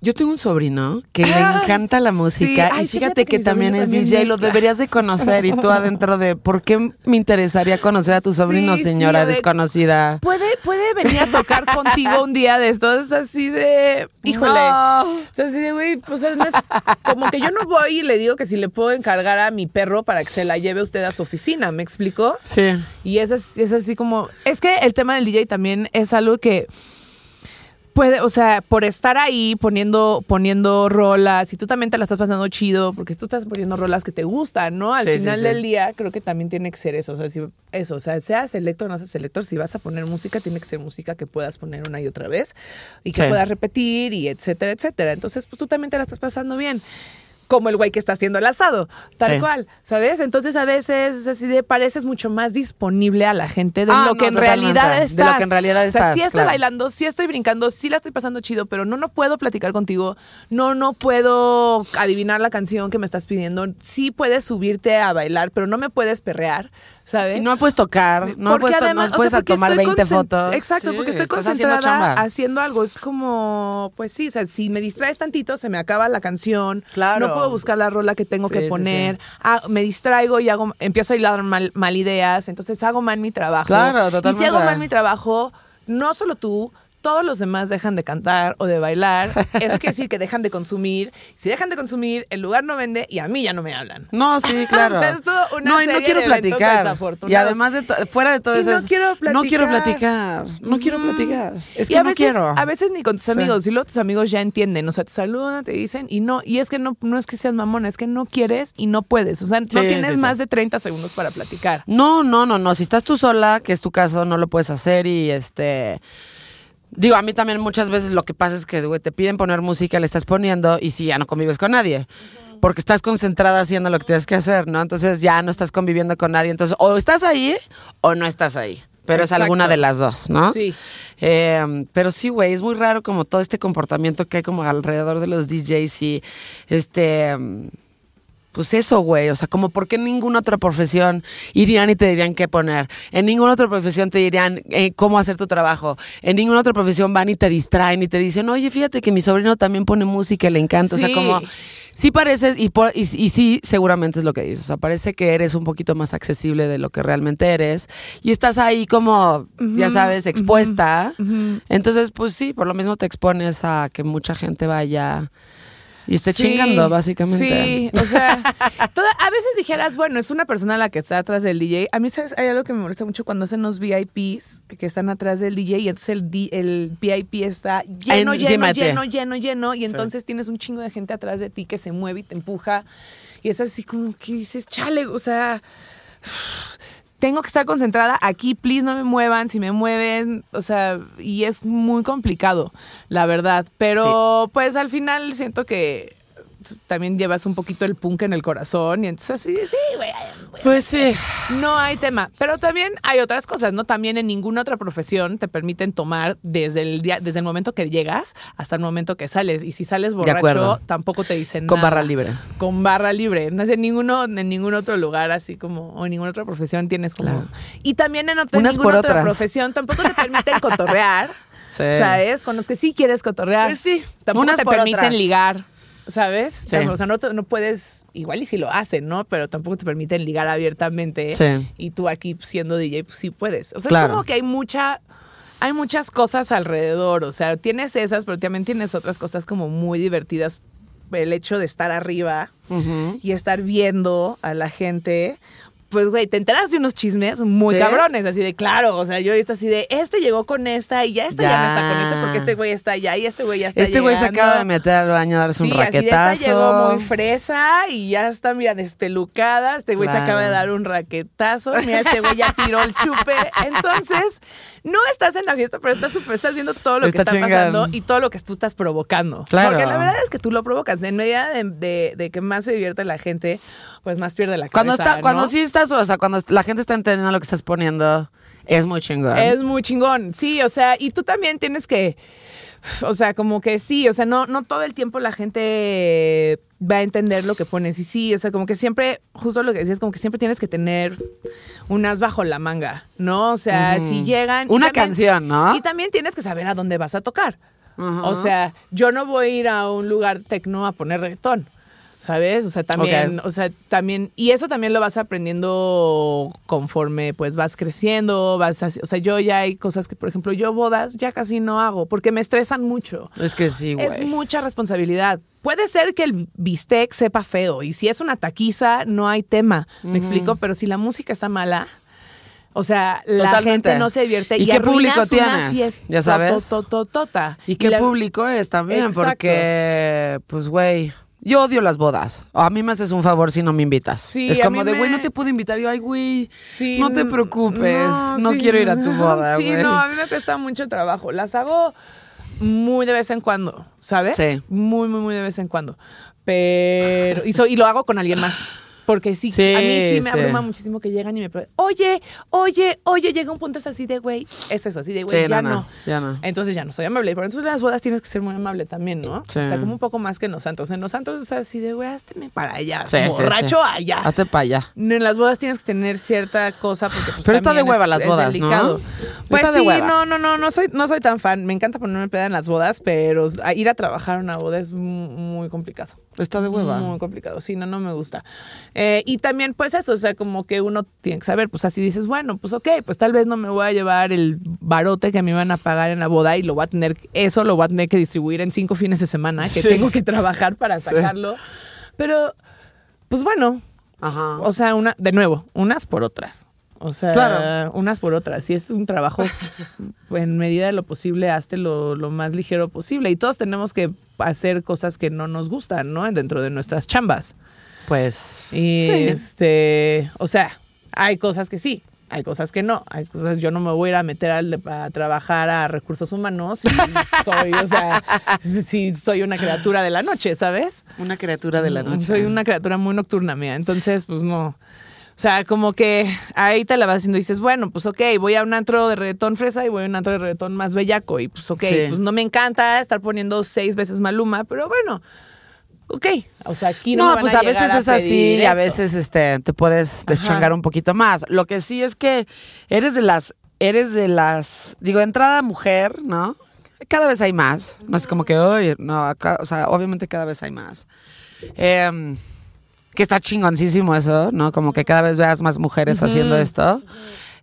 Yo tengo un sobrino que le encanta la sí. música Ay, y fíjate, fíjate que, también es también DJ, lo deberías de conocer y tú adentro de, ¿por qué me interesaría conocer a tu sobrino, Sí, señora sí, de- desconocida? Puede, puede venir a tocar contigo un día de estos, así de, híjole. No. O sea, así de, güey, pues no es como que yo no voy y le digo que si le puedo encargar a mi perro para que se la lleve usted a su oficina, ¿me explicó? Sí. Y es, es así como, es que el tema del DJ también es algo que puede, o sea, por estar ahí poniendo, poniendo rolas, y tú también te la estás pasando chido, porque tú estás poniendo rolas que te gustan, ¿no? Al Sí, final sí. del día creo que también tiene que ser eso, o sea, si, eso, o sea, seas selector o no seas selector, si vas a poner música, tiene que ser música que puedas poner una y otra vez, y que puedas repetir, y etcétera, etcétera. Entonces, pues tú también te la estás pasando bien. Como el güey que está haciendo el asado, tal Sí. cual, ¿sabes? Entonces a veces es así de pareces mucho más disponible a la gente de Ah, lo no, que en realidad De lo estás. que en realidad O sea, estás, sí estoy claro. bailando, sí estoy brincando, sí la estoy pasando chido, pero no, no puedo platicar contigo, no, no puedo adivinar la canción que me estás pidiendo, sí puedes subirte a bailar, pero no me puedes perrear, ¿sabes? Y no me puedes tocar, no me puedes, además, no o puedes sea, porque tomar estoy 20 concent- fotos. Exacto, Sí, porque estoy haciendo concentrada chamba. haciendo algo. Es como, pues sí, o sea, si me distraes tantito, se me acaba la canción. Claro. No puedo buscar la rola que tengo Sí, que poner. sí. Ah, me distraigo y hago, empiezo a hilar mal, mal ideas. Entonces hago mal mi trabajo. Claro, Y si totalmente. hago mal mi trabajo, no solo tú. Todos los demás dejan de cantar o de bailar. Eso quiere decir que dejan de consumir. Si dejan de consumir, el lugar no vende y a mí ya no me hablan. No, sí, claro. O sea, es toda una no, y no quiero platicar. Y además de fuera de todo Y eso no es, quiero no quiero platicar. platicar, no quiero platicar. Es Y que a no veces, quiero. A veces ni con tus Sí. amigos, y luego tus amigos ya entienden, o sea, te saludan, te dicen, y no, y es que no, no es que seas mamona, es que no quieres y no puedes, o sea, no Sí, tienes sí. más de 30 segundos para platicar. No, no, no, no. Si estás tú sola, que es tu caso, no lo puedes hacer y este. Digo, a mí también muchas veces lo que pasa es que güey, te piden poner música, le estás poniendo y si ya no convives con nadie. Porque estás concentrada haciendo lo que tienes que hacer, ¿no? Entonces ya no estás conviviendo con nadie. Entonces, o estás ahí o no estás ahí. Pero Exacto. es alguna de las dos, ¿no? Sí. Eh, pero sí, güey, es muy raro como todo este comportamiento que hay como alrededor de los DJs y este... Pues eso, güey, o sea, como por qué en ninguna otra profesión irían y te dirían qué poner. En ninguna otra profesión te dirían eh, cómo hacer tu trabajo. En ninguna otra profesión van y te distraen y te dicen, oye, fíjate que mi sobrino también pone música y le encanta. O sea, como, sí pareces, y, por- y, y sí, seguramente es lo que dices. O sea, parece que eres un poquito más accesible de lo que realmente eres. Y estás ahí como, ya sabes, expuesta. Entonces, pues sí, por lo mismo te expones a que mucha gente vaya y esté Sí, chingando, básicamente. Sí, o sea, toda- a veces dijeras, bueno, es una persona la que está atrás del DJ. A mí, ¿sabes? Hay algo que me molesta mucho cuando hacen los VIPs que están atrás del DJ y entonces el, el VIP está lleno, lleno, lleno, lleno, lleno. Y entonces tienes un chingo de gente atrás de ti que se mueve y te empuja. Y es así como que dices, chale, o sea tengo que estar concentrada aquí, please no me muevan, si me mueven, o sea, y es muy complicado, la verdad, pero pues al final siento que también llevas un poquito el punk en el corazón y entonces así, sí, güey, Pues sí. no hay tema, pero también hay otras cosas, ¿no? También en ninguna otra profesión te permiten tomar desde el día, desde el momento que llegas hasta el momento que sales. Y si sales borracho, tampoco te dicen Con nada. barra libre. Con barra libre. No sé, en ninguno, en ningún otro lugar, así como, o en ninguna otra profesión tienes como. Claro. Y también en, otra, en Unas ninguna por otra otras. profesión tampoco te permiten cotorrear. Sí. ¿Sabes? Con los que sí quieres cotorrear. Pues sí, Tampoco unas te permiten otras. ligar. ¿Sabes? Sí. O sea, no, no puedes, igual y si lo hacen, ¿no? Pero tampoco te permiten ligar abiertamente. Sí. Y tú aquí siendo DJ, pues sí puedes. O sea, Claro. es como que hay mucha, hay muchas cosas alrededor. O sea, tienes esas, pero también tienes otras cosas como muy divertidas. El hecho de estar arriba y estar viendo a la gente. Pues, güey, te enteras de unos chismes muy ¿Sí? cabrones. así de claro, o sea, yo estoy así de este llegó con esta y ya esta ya, Ya. no está con este porque este güey está allá y este güey ya está Este güey se acaba de meter al baño a darse un Sí, así de raquetazo. esta llegó muy fresa y ya está, mira, despelucada. Este güey se acaba de dar un raquetazo. Mira, este güey ya tiró el chupe. Entonces, no estás en la fiesta, pero estás, súper- estás viendo todo lo Está que está pasando y todo lo que tú estás provocando. Claro. Porque la verdad es que tú lo provocas. En medida de, de- de que más se divierte la gente, pues más pierde la Cuando cabeza, está, cuando sí estás, o sea, cuando la gente está entendiendo lo que estás poniendo, es muy chingón. Es muy chingón, sí, o sea, y tú también tienes que, o sea, como que sí, o sea, no, no todo el tiempo la gente va a entender lo que pones. Y sí, o sea, como que siempre, justo lo que decías, como que siempre tienes que tener un as bajo la manga, ¿no? O sea, si llegan... Una también- canción, ¿no? Y también tienes que saber a dónde vas a tocar. O sea, yo no voy a ir a un lugar tecno a poner reggaetón. ¿Sabes? O sea, también, o sea, también, y eso también lo vas aprendiendo conforme pues vas creciendo, vas así- o sea, yo ya hay cosas que, por ejemplo, yo bodas ya casi no hago porque me estresan mucho. Es que sí, Es güey. mucha responsabilidad. Puede ser que el bistec sepa feo y si es una taquiza no hay tema, me explico, pero si la música está mala, o sea, la Totalmente. gente no se divierte ¿Y y, qué público tienes? fiesta Ya sabes. totototota. ¿Y qué la- público es también? Exacto. Porque, pues, güey, yo odio las bodas. A mí me haces un favor si no me invitas. Sí, es como de, güey, me- no te puedo invitar. Yo, ay, güey, Sí, no te preocupes. No, sí, quiero ir a tu boda, Sí, no, a mí me cuesta mucho trabajo. Las hago muy de vez en cuando, ¿sabes? Sí. Muy, muy, muy de vez en cuando. Pero, y, so- y lo hago con alguien más. Porque sí, Sí, a mí sí me sí. abruma muchísimo que llegan y me preguntan, oye, oye, oye, llega un punto es así de, güey, es eso, así de, güey, Sí, ya no, ya no. Entonces ya no soy amable. Pero entonces en las bodas tienes que ser muy amable también, ¿no? O sea, como un poco más que en los santos. En los santos es así de, güey, hazte para allá, borracho allá. Hazte para allá. En las bodas tienes que tener cierta cosa porque pues, Pero está de hueva es- las bodas, ¿no? Pues Está de sí, hueva. no, no, no, no soy, no soy tan fan. Me encanta ponerme peda en las bodas, pero ir a trabajar a una boda es mu- muy complicado. Está de hueva. Muy complicado, sí, no, no me gusta. Eh, y también, pues eso, o sea, como que uno tiene que saber, pues así dices, bueno, pues ok, pues tal vez no me voy a llevar el barote que me van a pagar en la boda y lo voy a tener, eso lo voy a tener que distribuir en cinco fines de semana que Sí. tengo que trabajar para Sí. sacarlo. Pero, pues bueno, Ajá. o sea, una, de nuevo, unas por otras. O sea, Claro. unas por otras. Si es un trabajo, en medida de lo posible, hazte lo, lo más ligero posible. Y todos tenemos que hacer cosas que no nos gustan, ¿no? Dentro de nuestras chambas. Pues. Y sí. este, o sea, hay cosas que sí, hay cosas que no. Hay cosas, yo no me voy a ir a meter al de- a trabajar a recursos humanos si soy, o sea, si soy una criatura de la noche, ¿sabes? Una criatura de la noche. Soy una criatura muy nocturna mía, entonces pues no. O sea, como que ahí te la vas haciendo y dices, bueno, pues ok, voy a un antro de reggaetón fresa y voy a un antro de reggaetón más bellaco. Y pues ok, Sí. pues no me encanta estar poniendo seis veces Maluma, pero bueno, ok. O sea, aquí no, No, me van pues a, veces es así y a veces este te puedes deschongar un poquito más. Lo que sí es que eres de las eres de las digo, entrada mujer, ¿no? Cada vez hay más. No es como que, oye, no, acá, o sea, obviamente cada vez hay más. Em, que está chingoncísimo eso, ¿no? Como que cada vez veas más mujeres haciendo esto.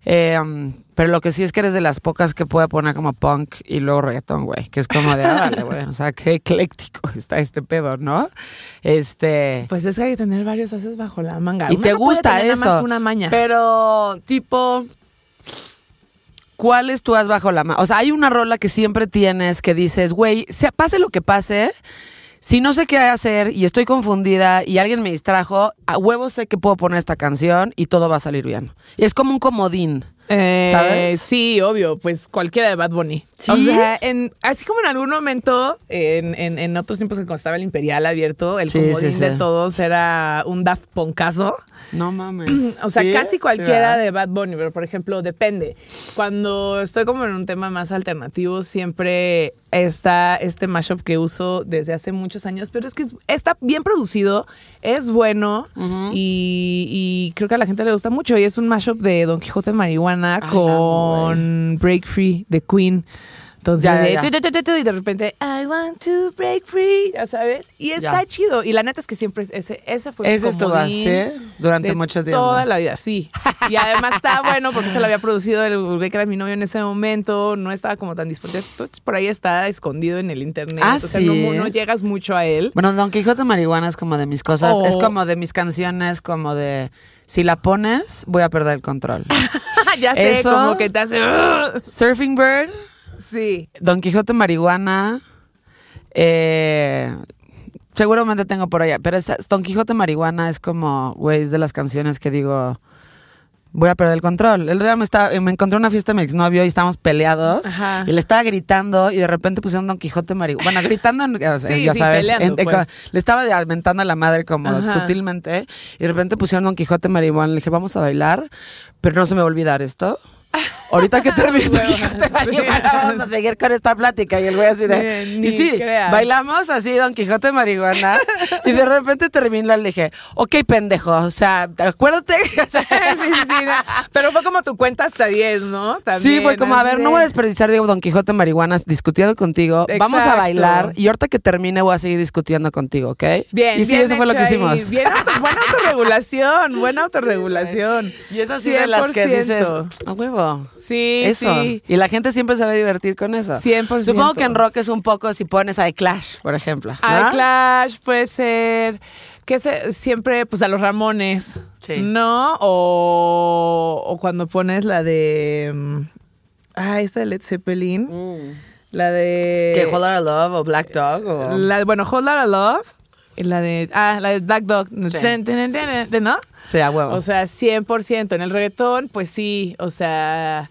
Em, pero lo que sí es que eres de las pocas que puede poner como punk y luego reggaetón, güey. Que es como de, güey. O sea, qué ecléctico está este pedo, ¿no? Este. Pues es que hay que tener varios haces bajo la manga. y Uno te no puede gusta tener nada eso. más una maña. Pero, tipo. ¿Cuál es tu as bajo la manga? O sea, hay una rola que siempre tienes que dices, güey, sea, pase lo que pase, si no sé qué hacer y estoy confundida y alguien me distrajo, a huevo sé que puedo poner esta canción y todo va a salir bien. Es como un comodín. Eh, ¿Sabes? Sí, obvio, pues cualquiera de Bad Bunny. ¿Sí? O sea, en, así como en algún momento, en, en, en otros tiempos que cuando estaba el Imperial abierto, el Sí, comodín sí, de todos era un Daft Punkazo. No mames. O sea, casi cualquiera de Bad Bunny, pero por ejemplo, depende. Cuando estoy como en un tema más alternativo, siempre está este mashup que uso desde hace muchos años, pero es que es- está bien producido, es bueno y, y creo que a la gente le gusta mucho. Y es un mashup de Don Quijote Marihuana Ay, con Break Free de Queen. Entonces, Ya, ya, de ya. tu, tu, tu, tu, tu, y de repente, I want to break free, ya sabes. Y está chido. Y la neta es que siempre ese, ese fue Ese es tu durante mucho tiempo. Toda la vida, sí. Y además está bueno porque se lo había producido el que era mi novio en ese momento, no estaba como tan disponible. Por ahí está escondido en el internet. Ah, Entonces, ¿sí? no, no llegas mucho a él. Bueno, Don Quijote Marihuana es como de mis cosas, Oh. es como de mis canciones, como de si la pones, voy a perder el control. ya sé, Eso- como que te hace. Surfing Bird, Sí. Don Quijote Marihuana, eh, seguramente tengo por allá, pero esa- Don Quijote Marihuana es como, güey, es de las canciones que digo, voy a perder el control. El día me, estaba, me encontré en una fiesta de mi exnovio y estábamos peleados Ajá. y le estaba gritando y de repente pusieron Don Quijote Marihuana. Bueno, gritando, o sea, Sí, ya sí, sabes, peleando, en- pues. le estaba mentando a la madre como Ajá. sutilmente y de repente pusieron Don Quijote Marihuana. Le dije, vamos a bailar, pero no se me va a olvidar esto. Ahorita que termine sí. Marihuana, vamos a seguir con esta plática. Y el güey así de. Ni y sí, bailamos así Don Quijote Marihuana. y de repente termina, le dije, ok, pendejo. O sea, acuérdate. O sea, sí, sí, sí. no. Pero fue como tu cuenta hasta 10, ¿no? Sí, También, fue como, a ver, de- no voy a desperdiciar, digo, Don Quijote Marihuana discutiendo contigo. Vamos a bailar y ahorita que termine voy a seguir discutiendo contigo, ¿ok? Bien, Y sí, bien eso fue lo que ahí. hicimos. Bien auto- buena autorregulación, buena autorregulación. Y es así de las que 100%. dices, a huevo. Sí, Eso. sí. Y la gente siempre se va a divertir con eso. 100%. Supongo que en rock es un poco si pones a The Clash, por ejemplo. ¿no? I Clash puede ser que se, siempre pues a los Ramones, Sí. ¿no? O, o cuando pones la de mm, ah esta de Led Zeppelin, la de Mm. Que Hold Out of Love o Black Dog o... la bueno Hold Out of Love la de ah la de Black Dog, Sí. ¿no? Sí, a huevo. O sea, 100%. En el reggaetón, pues sí, o sea,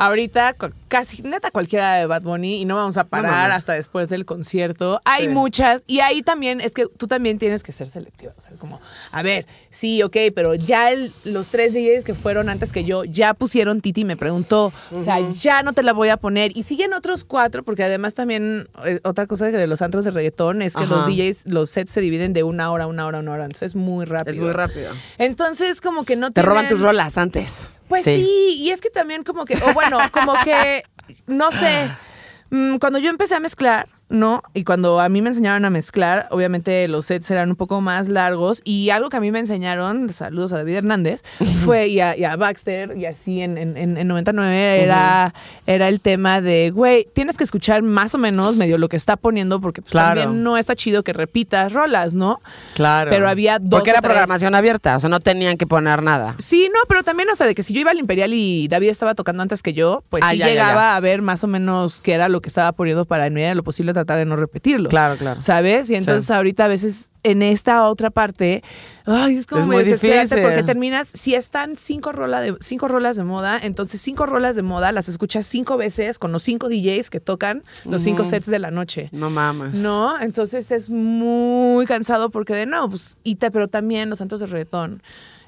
Ahorita casi neta cualquiera de Bad Bunny y no vamos a parar hasta después del concierto. Hay Sí. muchas y ahí también es que tú también tienes que ser selectivo, o sea, como a ver, sí, ok, pero ya el- los tres DJs que fueron antes que yo ya pusieron Titi me preguntó, o sea, ya no te la voy a poner y siguen otros cuatro porque además también eh, otra cosa de los antros de reggaetón es que Ajá. los DJs los sets se dividen de una hora, una hora, una hora, entonces es muy rápido. Es muy rápido. Entonces como que no Te roban tienen- tus rolas antes. Pues sí. y es que también como que, o bueno, como que, no sé, mm, cuando yo empecé a mezclar, ¿no? Y cuando a mí me enseñaron a mezclar, obviamente los sets eran un poco más largos y algo que a mí me enseñaron, saludos a David Hernández, fue, y a, y a Baxter, y así en, en, en- en 99 era, era el tema de, güey, tienes que escuchar más o menos medio lo que está poniendo porque pues, Claro. también no está chido que repitas rolas, ¿no? Claro. Pero había dos Porque era tres. programación abierta, o sea, no tenían que poner nada. Sí, no, pero también, o sea, de que si yo iba al Imperial y David estaba tocando antes que yo, pues Ah, sí ya, ya, llegaba ya. a ver más o menos qué era lo que estaba poniendo para en medida de lo posible tratar de no repetirlo. Claro, claro. ¿Sabes? Y entonces Sí. ahorita a veces en esta otra parte, ay, es como Es muy difícil. porque terminas, si están cinco, rola de, cinco rolas de moda, entonces cinco rolas de moda las escuchas cinco veces con los cinco DJs que tocan los cinco sets de la noche. No mames. No, entonces es muy cansado porque de no, pues, y te, pero también los santos de reggaetón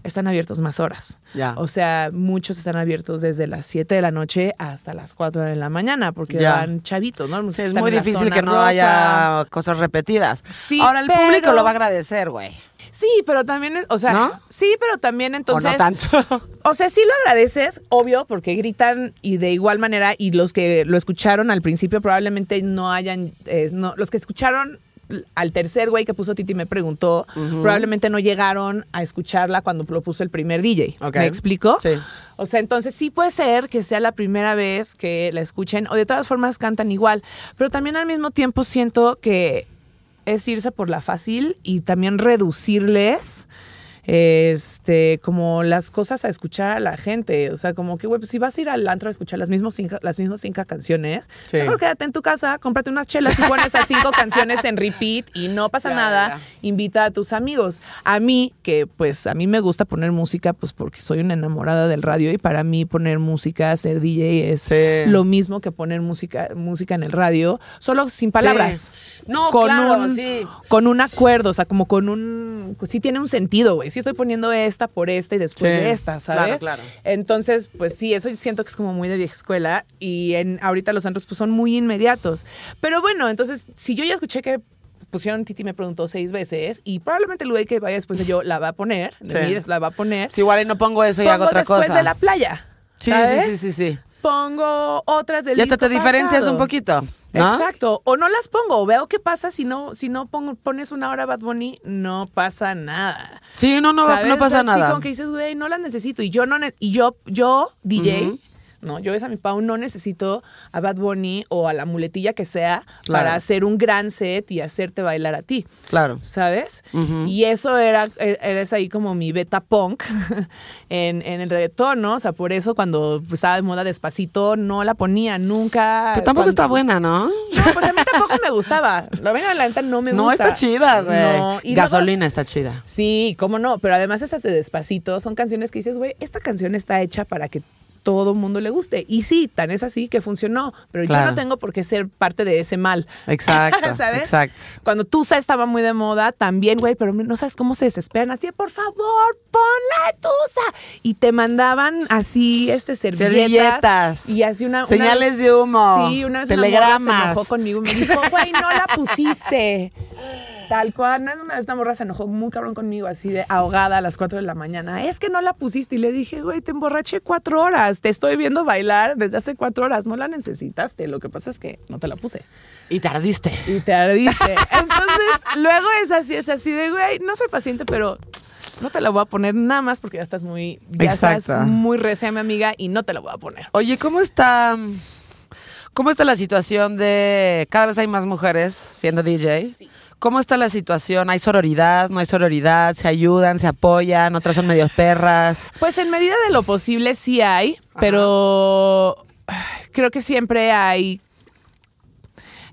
están abiertos más horas. Ya. O sea, muchos están abiertos desde las 7 de la noche hasta las 4 de la mañana porque van chavitos, ¿no? Sí, es muy difícil que no rosa. haya cosas repetidas. Sí, Ahora el pero- público lo va a agradecer, güey. Sí, pero también, o sea, ¿No? sí, pero también entonces... o no tanto. O sea, sí lo agradeces, obvio, porque gritan y de igual manera, y los que lo escucharon al principio probablemente no hayan, eh, no, los que escucharon al tercer güey que puso Titi me preguntó, probablemente no llegaron a escucharla cuando lo puso el primer DJ. ¿Me explico? Sí. O sea, entonces sí puede ser que sea la primera vez que la escuchen, o de todas formas cantan igual, pero también al mismo tiempo siento que es irse por la fácil y también reducirles este como las cosas a escuchar a la gente o sea como que güey pues si vas a ir al antro a escuchar las mismas cinco, las mismas cinco canciones Sí. mejor quédate en tu casa cómprate unas chelas y pones esas cinco canciones en repeat y no pasa nada invita a tus amigos a mí que pues a mí me gusta poner música pues porque soy una enamorada del radio y para mí poner música ser DJ es Sí. lo mismo que poner música música en el radio solo sin palabras Sí. No, claro, sí. con un acuerdo, o sea, como con un. Sí tiene un sentido, güey. Sí estoy poniendo esta por esta y después Sí, de esta, ¿sabes? claro, claro. Entonces, pues sí, eso yo siento que es como muy de vieja escuela y en, ahorita los antros pues son muy inmediatos. Pero bueno, entonces, si yo ya escuché que pusieron Titi me preguntó seis veces y probablemente el güey que vaya después de yo la va a poner, de Sí. mí la va a poner. Si igual y no pongo eso y pongo hago otra después cosa. de la playa. sí, ¿sabes? sí, sí, sí, sí. Pongo otras del Y hasta disco te diferencias un poquito, ¿no? Exacto. O no las pongo. Veo qué pasa si no, si no pongo- pones una hora Bad Bunny, no pasa nada. Sí, no, no, ¿Sabes? no pasa Así nada. como que dices, güey, no las necesito. Y yo no y yo, yo, DJ. No, yo es a mi Pau, no necesito a Bad Bunny o a la muletilla que sea Claro. para hacer un gran set y hacerte bailar a ti. Claro. ¿Sabes? Y eso era, er- eres ahí como mi beta punk en, en el reggaetón, ¿no? O sea, por eso cuando estaba de moda despacito no la ponía nunca. Pero tampoco Cuando- está buena, ¿no? No, pues a mí tampoco me gustaba. La vaina de la neta no me No, gusta. está chida, güey. No, luego- Gasolina está chida. sí, cómo no, pero además esas de Despacito son canciones que dices, güey, esta canción está hecha para que todo mundo le guste. Y sí, tan es así que funcionó, pero yo no tengo por qué ser parte de ese mal. Exacto, ¿Sabes? exacto. Cuando Tusa estaba muy de moda, también, güey, pero no sabes cómo se desesperan. Así, por favor, ponla Tusa. Y te mandaban así, este, servilletas. Servilletas. Y así una... una Señales de humo. Sí, una vez una Telegramas. se enojó conmigo y me dijo, güey, no la pusiste. Tal cual, no es una vez una morra se enojó muy cabrón conmigo, así de ahogada a las 4 de la mañana. Es que no la pusiste. Y le dije, güey, te emborraché cuatro horas. Te estoy viendo bailar desde hace cuatro horas. No la necesitaste. Lo que pasa es que no te la puse. Y tardiste. Y te ardiste. Entonces, luego es así, es así de, güey, no soy paciente, pero no te la voy a poner nada más porque ya estás muy, ya Exacto. estás muy recia, mi amiga, y no te la voy a poner. Oye, ¿cómo está cómo está la situación de cada vez hay más mujeres siendo DJ? ¿Cómo está la situación? ¿Hay sororidad? ¿No hay sororidad? ¿Se ayudan? ¿Se apoyan? ¿Otras son medios perras? Pues en medida de lo posible sí hay, pero creo que siempre hay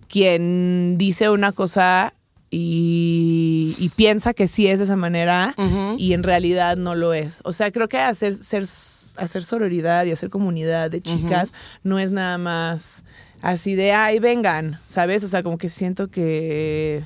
quien dice una cosa y, y piensa que sí es de esa manera y en realidad no lo es. O sea, creo que hacer, ser, hacer sororidad y hacer comunidad de chicas no es nada más así de, ay, vengan, ¿sabes? O sea, como que siento que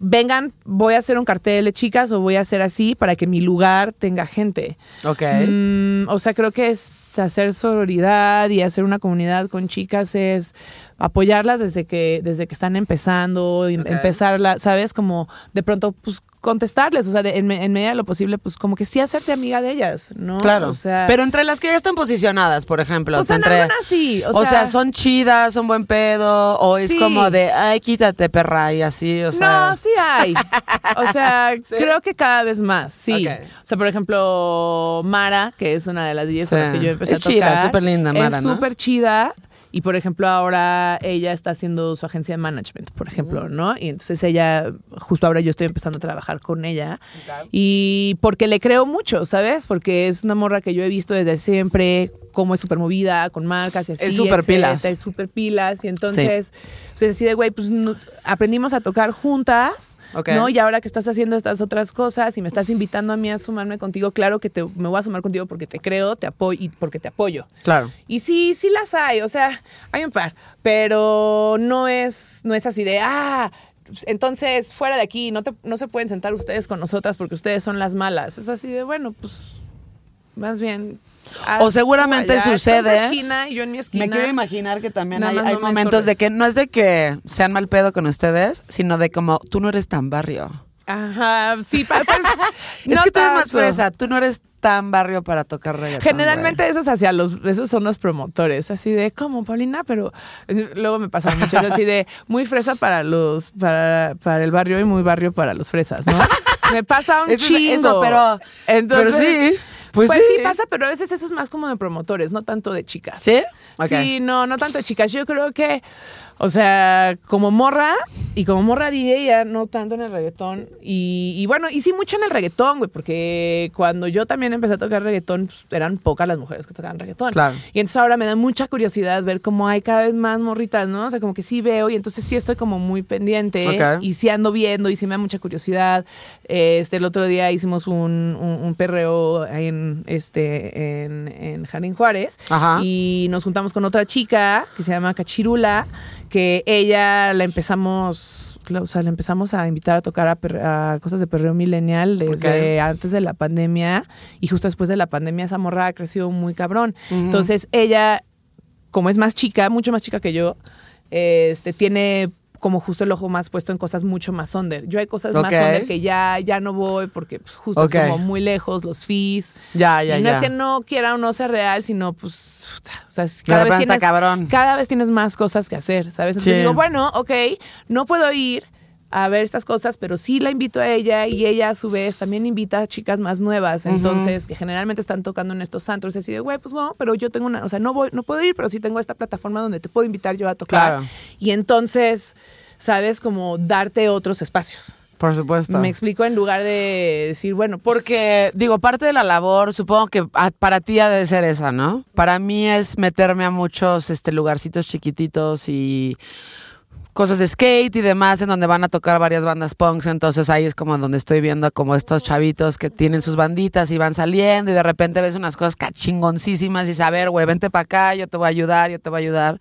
vengan, voy a hacer un cartel de chicas o voy a hacer así para que mi lugar tenga gente. Ok. Mm, o sea, creo que es hacer sororidad y hacer una comunidad con chicas es apoyarlas desde que desde que están empezando, y Ok. empezarla, ¿sabes? Como de pronto pues contestarles, o sea, de- en, en medida de lo posible, pues como que sí hacerte amiga de ellas, ¿no? Claro. O sea, pero entre las que ya están posicionadas, por ejemplo. o o sea, sea, en entre, sí, o, o sea, son chidas, son buen pedo, o es como de, ay, quítate, perra, y así, o sea. No, sí hay. O sea, creo que cada vez más, sí. O sea, por ejemplo, Mara, que es una de las DJs con Sí. las que yo empecé Es a tocar. chida, súper linda, Mara, Es ¿no? súper chida. Y por ejemplo, ahora ella está haciendo su agencia de management, por ejemplo, ¿no? Y entonces ella, justo ahora yo estoy empezando a trabajar con ella. Y porque le creo mucho, ¿sabes? Porque es una morra que yo he visto desde siempre, cómo es súper movida, con marcas y así. Es súper pilas. Es súper pilas. Y entonces, pues así de, güey, pues no- aprendimos a tocar juntas. ¿no? Y ahora que estás haciendo estas otras cosas y me estás invitando a mí a sumarme contigo, claro que te, me voy a sumar contigo porque te creo, te apoyo y porque te apoyo. Claro. Y sí, sí las hay, o sea, hay un par, pero no es, no es así de, ah, entonces fuera de aquí, no, te- no se pueden sentar ustedes con nosotras porque ustedes son las malas. Es así de, bueno, pues, más bien... haz O seguramente allá, tú en sucede. esquina y yo en mi esquina. Me quiero imaginar que también hay, hay no me momentos de que no es de que sean mal pedo con ustedes, sino de como tú no eres tan barrio. Ajá, sí, pues, es que tú eres más fresa, tú no eres tan barrio para tocar reggaetón. Generalmente güey. esos hacia los, esos son los promotores, así de como Paulina, pero eh, luego me pasa mucho, yo así de muy fresa para los, para, para el barrio y muy barrio para los fresas, ¿no? Me pasa un Eso es- chingo. eso, pero- Entonces, pero sí, pues Pues, sí. sí. pasa, pero a veces eso es más como de promotores, no tanto de chicas. ¿Sí? Sí, no, no tanto de chicas. Yo creo que, o sea, como morra y como morra DJ, ya no tanto en el reggaetón. Y, y bueno, y sí mucho en el reggaetón, güey, porque cuando yo también empecé a tocar reggaetón, pues, eran pocas las mujeres que tocaban reggaetón. Claro. Y entonces ahora me da mucha curiosidad ver cómo hay cada vez más morritas, ¿no? O sea, como que sí veo y entonces sí estoy como muy pendiente Ok. y sí ando viendo y sí me da mucha curiosidad. Este, el otro día hicimos un, un, un perreo ahí en, este, en, en Jardín Juárez Ajá. y nos juntamos con otra chica que se llama Cachirula, que ella la empezamos, o sea, la empezamos a invitar a tocar a, perre- a cosas de perreo millennial desde antes de la pandemia y justo después de la pandemia esa morra ha crecido muy cabrón. Entonces ella, como es más chica, mucho más chica que yo, este, tiene como justo el ojo más puesto en cosas mucho más under. Yo hay cosas más Ok. under que ya, ya no voy porque pues, justo es como muy lejos, los fees. Ya, ya, y no ya. es que no quiera o no sea real, sino pues, o sea, cada vez, tienes, cabrón. cada vez tienes más cosas que hacer, ¿sabes? Entonces Sí. digo, bueno, ok, no puedo ir a ver estas cosas, pero sí la invito a ella y ella a su vez también invita a chicas más nuevas, entonces que generalmente están tocando en estos antros, así de, güey, pues bueno, pero yo tengo una, o sea, no voy, no puedo ir, pero sí tengo esta plataforma donde te puedo invitar yo a tocar. Claro. Y entonces, sabes, como darte otros espacios. Por supuesto. Me explico en lugar de decir, bueno, Porque, digo, parte de la labor, supongo que para ti ha de ser esa, ¿no? Para mí es meterme a muchos este, lugarcitos chiquititos y cosas de skate y demás en donde van a tocar varias bandas punks, entonces ahí es como donde estoy viendo como estos chavitos que tienen sus banditas y van saliendo y de repente ves unas cosas cachingoncísimas y saber, güey, vente para acá, yo te voy a ayudar, yo te voy a ayudar,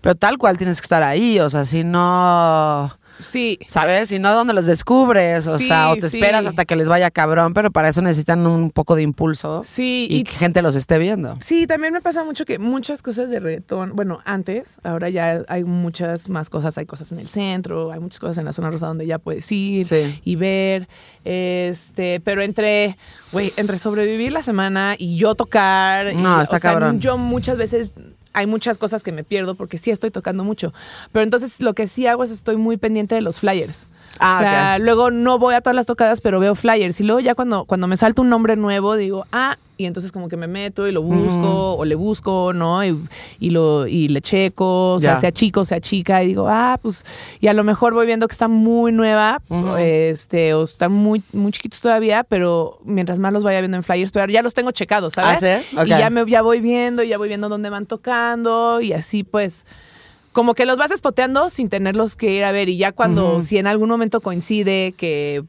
pero tal cual tienes que estar ahí, o sea, si no... sí, ¿Sabes? Si no, ¿dónde los descubres? O Sí, sea, o te sí. esperas hasta que les vaya cabrón, pero para eso necesitan un poco de impulso sí. y, que gente los esté viendo. Sí, también me pasa mucho que muchas cosas de reggaetón, bueno, antes, ahora ya hay muchas más cosas, hay cosas en el centro, hay muchas cosas en la zona rosa donde ya puedes ir Sí. y ver, este, pero entre, güey, entre sobrevivir la semana y yo tocar, y, No, está o sea, cabrón. yo muchas veces hay muchas cosas que me pierdo porque sí estoy tocando mucho, pero entonces lo que sí hago es estoy muy pendiente de los flyers. Ah, o sea, luego no voy a todas las tocadas, pero veo flyers. Y luego ya cuando, cuando me salta un nombre nuevo, digo, ah, y entonces como que me meto y lo busco, o le busco, ¿no? Y, y lo, y le checo, o sea, Ya. sea chico, sea chica, y digo, ah, pues, y a lo mejor voy viendo que está muy nueva, este, o están muy, muy chiquitos todavía, pero mientras más los vaya viendo en flyers, pero ya los tengo checados, ¿sabes? ¿Ah, sí? Ok. Y ya me ya voy viendo, y ya voy viendo dónde van tocando, y así pues como que los vas espoteando sin tenerlos que ir a ver y ya cuando, si en algún momento coincide que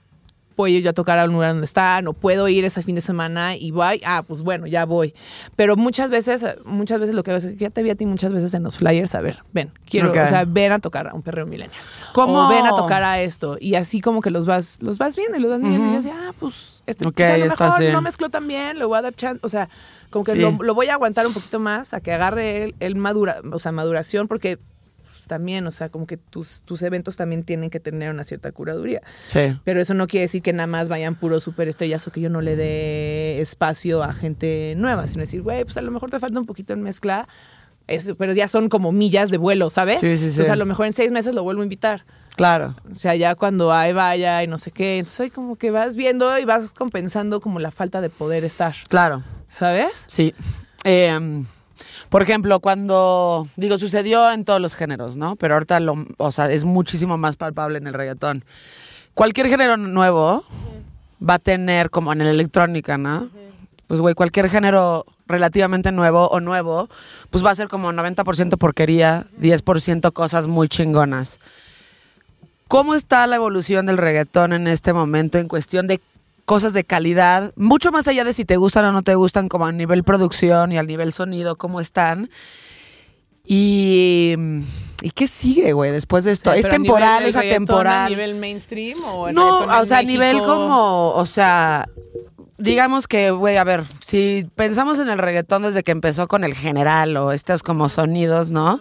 puedo ir yo a tocar a un lugar donde están o puedo ir ese fin de semana y voy, ah, pues bueno, ya voy. Pero muchas veces, muchas veces lo que hago es que ya te vi a ti muchas veces en los flyers, a ver, ven, quiero, o sea, ven a tocar a un perreo milenio. ¿Cómo? O ven a tocar a esto. Y así como que los vas, los vas viendo y los vas viendo y dices, ah, pues, este, Ok, pues, a lo mejor no mezcló tan bien, le voy a dar chance, o sea, como que Sí. lo, lo voy a aguantar un poquito más a que agarre el, el madura, o sea, maduración, porque también, o sea, como que tus, tus eventos también tienen que tener una cierta curaduría. Sí. Pero eso no quiere decir que nada más vayan puros superestrellas o que yo no le dé espacio a gente nueva, sino decir, güey, pues a lo mejor te falta un poquito en mezcla, es- pero ya son como millas de vuelo, ¿sabes? Sí, sí, sí. Entonces a lo mejor en seis meses lo vuelvo a invitar. Claro. O sea, ya cuando hay vaya y no sé qué, entonces ahí como que vas viendo y vas compensando como la falta de poder estar, Claro. ¿sabes? Sí. Eh, por ejemplo, cuando, digo, sucedió en todos los géneros, ¿no? Pero ahorita, lo, o sea, es muchísimo más palpable en el reggaetón. Cualquier género nuevo va a tener, como en la electrónica, ¿no? Pues, güey, cualquier género relativamente nuevo o nuevo, pues va a ser como 90% porquería, 10% cosas muy chingonas. ¿Cómo está la evolución del reggaetón en este momento en cuestión de cosas de calidad? Mucho más allá de si te gustan o no te gustan, como a nivel producción y al nivel sonido, ¿cómo están? Y, ¿y qué sigue, güey, después de esto? ¿Es temporal, es atemporal? ¿A nivel mainstream o No, o sea, a nivel como, o sea, digamos que, güey, a ver, si pensamos en el reggaetón desde que empezó con el general o estos como sonidos, ¿no?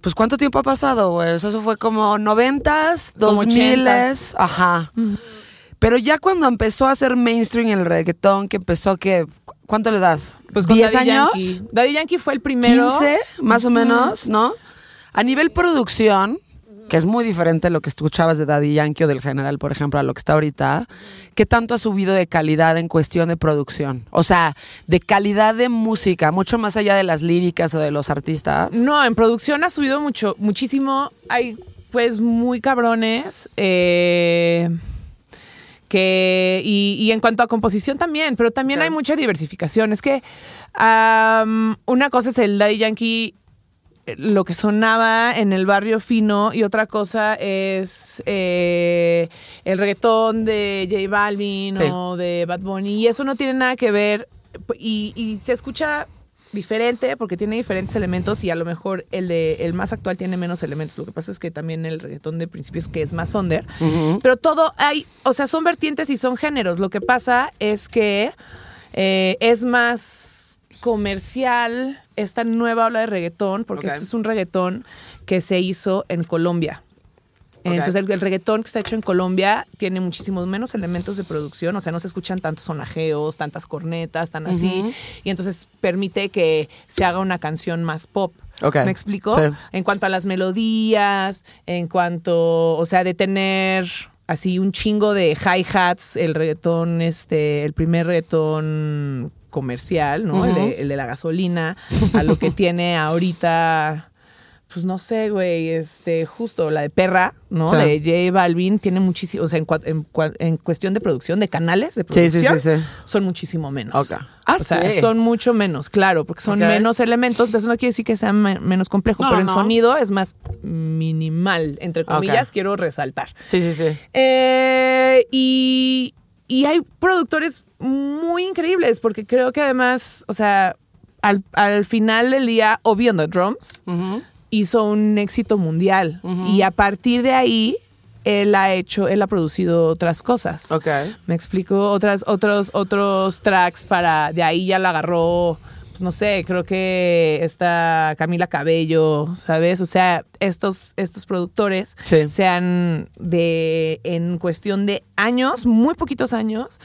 Pues ¿cuánto tiempo ha pasado, güey? O sea, eso fue como noventas, dos miles, ajá. Pero ya cuando empezó a ser mainstream el reggaetón, que empezó que, ¿cuánto le das? Pues con ¿10 Daddy años? Yankee. Daddy Yankee fue el primero. 15, más o menos, ¿no? A nivel producción, que es muy diferente lo que escuchabas de Daddy Yankee o del general, por ejemplo, a lo que está ahorita, ¿qué tanto ha subido de calidad en cuestión de producción? O sea, de calidad de música, mucho más allá de las líricas o de los artistas. No, en producción ha subido mucho, muchísimo. Hay pues muy cabrones. eh, que, y, y en cuanto a composición también, pero también hay mucha diversificación. Es que una cosa es el Daddy Yankee, eh, lo que sonaba en el barrio fino, y otra cosa es eh, el reggaetón de J Balvin Sí. o de Bad Bunny, y eso no tiene nada que ver, y, y se escucha diferente porque tiene diferentes elementos y a lo mejor el de el más actual tiene menos elementos. Lo que pasa es que también el reggaetón de principios que es más under, pero todo hay, o sea, son vertientes y son géneros. Lo que pasa es que eh, es más comercial esta nueva ola de reggaetón porque Ok. esto es un reggaetón que se hizo en Colombia. Entonces el, el reggaetón que está hecho en Colombia tiene muchísimos menos elementos de producción, o sea, no se escuchan tantos sonajeos, tantas cornetas, tan así, y entonces permite que se haga una canción más pop. ¿Me explico? Sí. En cuanto a las melodías, en cuanto, o sea, de tener así un chingo de hi-hats, el reggaetón, este, el primer reggaetón comercial, ¿no? el, de, el de la gasolina, a lo que tiene ahorita, pues no sé, güey, este, justo la de Perra, ¿no? Sí. De J Balvin, tiene muchísimo, o sea, en, cua- en cua- en cuestión de producción, de canales de producción, sí, sí. son muchísimo menos. Ok. Ah, o sea, son mucho menos, claro, porque son menos elementos, entonces no quiere decir que sea me- menos complejo, No, pero en sonido es más minimal, entre comillas, quiero resaltar. Sí, sí, sí. Eh, y, y hay productores muy increíbles, porque creo que además, o sea, al, al final del día, the Drums. Hizo un éxito mundial. Y a partir de ahí, él ha hecho, él ha producido otras cosas. Ok. Me explico, otras, otros, otros tracks para, de ahí ya la agarró, pues no sé, creo que está Camila Cabello, ¿sabes? O sea, estos, estos productores Sí. sean de, en cuestión de años, muy poquitos años,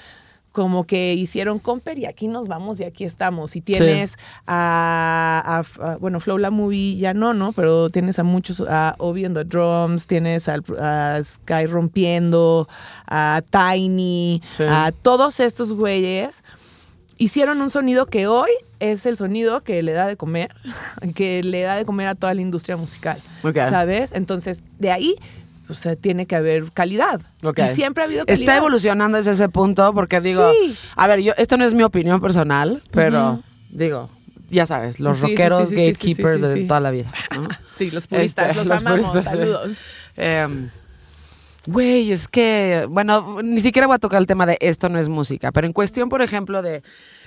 como que hicieron Comper y aquí nos vamos y aquí estamos. Y tienes a, a- a- bueno, Flow la Movie ya no, ¿no? Pero tienes a muchos, a Obi the Drums, tienes al- a Sky Rompiendo, a Tiny, Sí. a todos estos güeyes. Hicieron un sonido que hoy es el sonido que le da de comer, que le da de comer a toda la industria musical. ¿Sabes? Entonces, de ahí, o sea, tiene que haber calidad. Ok. Y siempre ha habido calidad. Está evolucionando desde ese punto porque digo, Sí. a ver, yo esto no es mi opinión personal, pero digo, ya sabes, los Sí, rockeros sí, gatekeepers de toda la vida, ¿no? Sí, los puristas, Este, los, los amamos. puristas. Saludos. Em, Güey, es que, bueno, ni siquiera voy a tocar el tema de esto no es música, pero en cuestión, por ejemplo, de...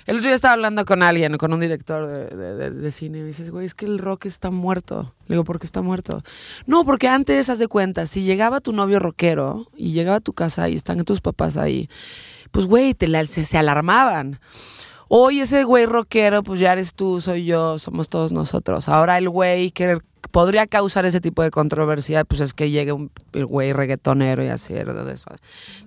El otro día estaba hablando con alguien, con un director de, de- de- de cine, y me dices, güey, es que el rock está muerto. Le digo, ¿por qué está muerto? No, porque antes, haz de cuenta, si llegaba tu novio rockero y llegaba a tu casa y están tus papás ahí, pues, güey, te se, se alarmaban. Hoy ese güey rockero, pues ya eres tú, soy yo, somos todos nosotros. Ahora el güey que podría causar ese tipo de controversia, pues es que llegue un güey reggaetonero y así, de eso.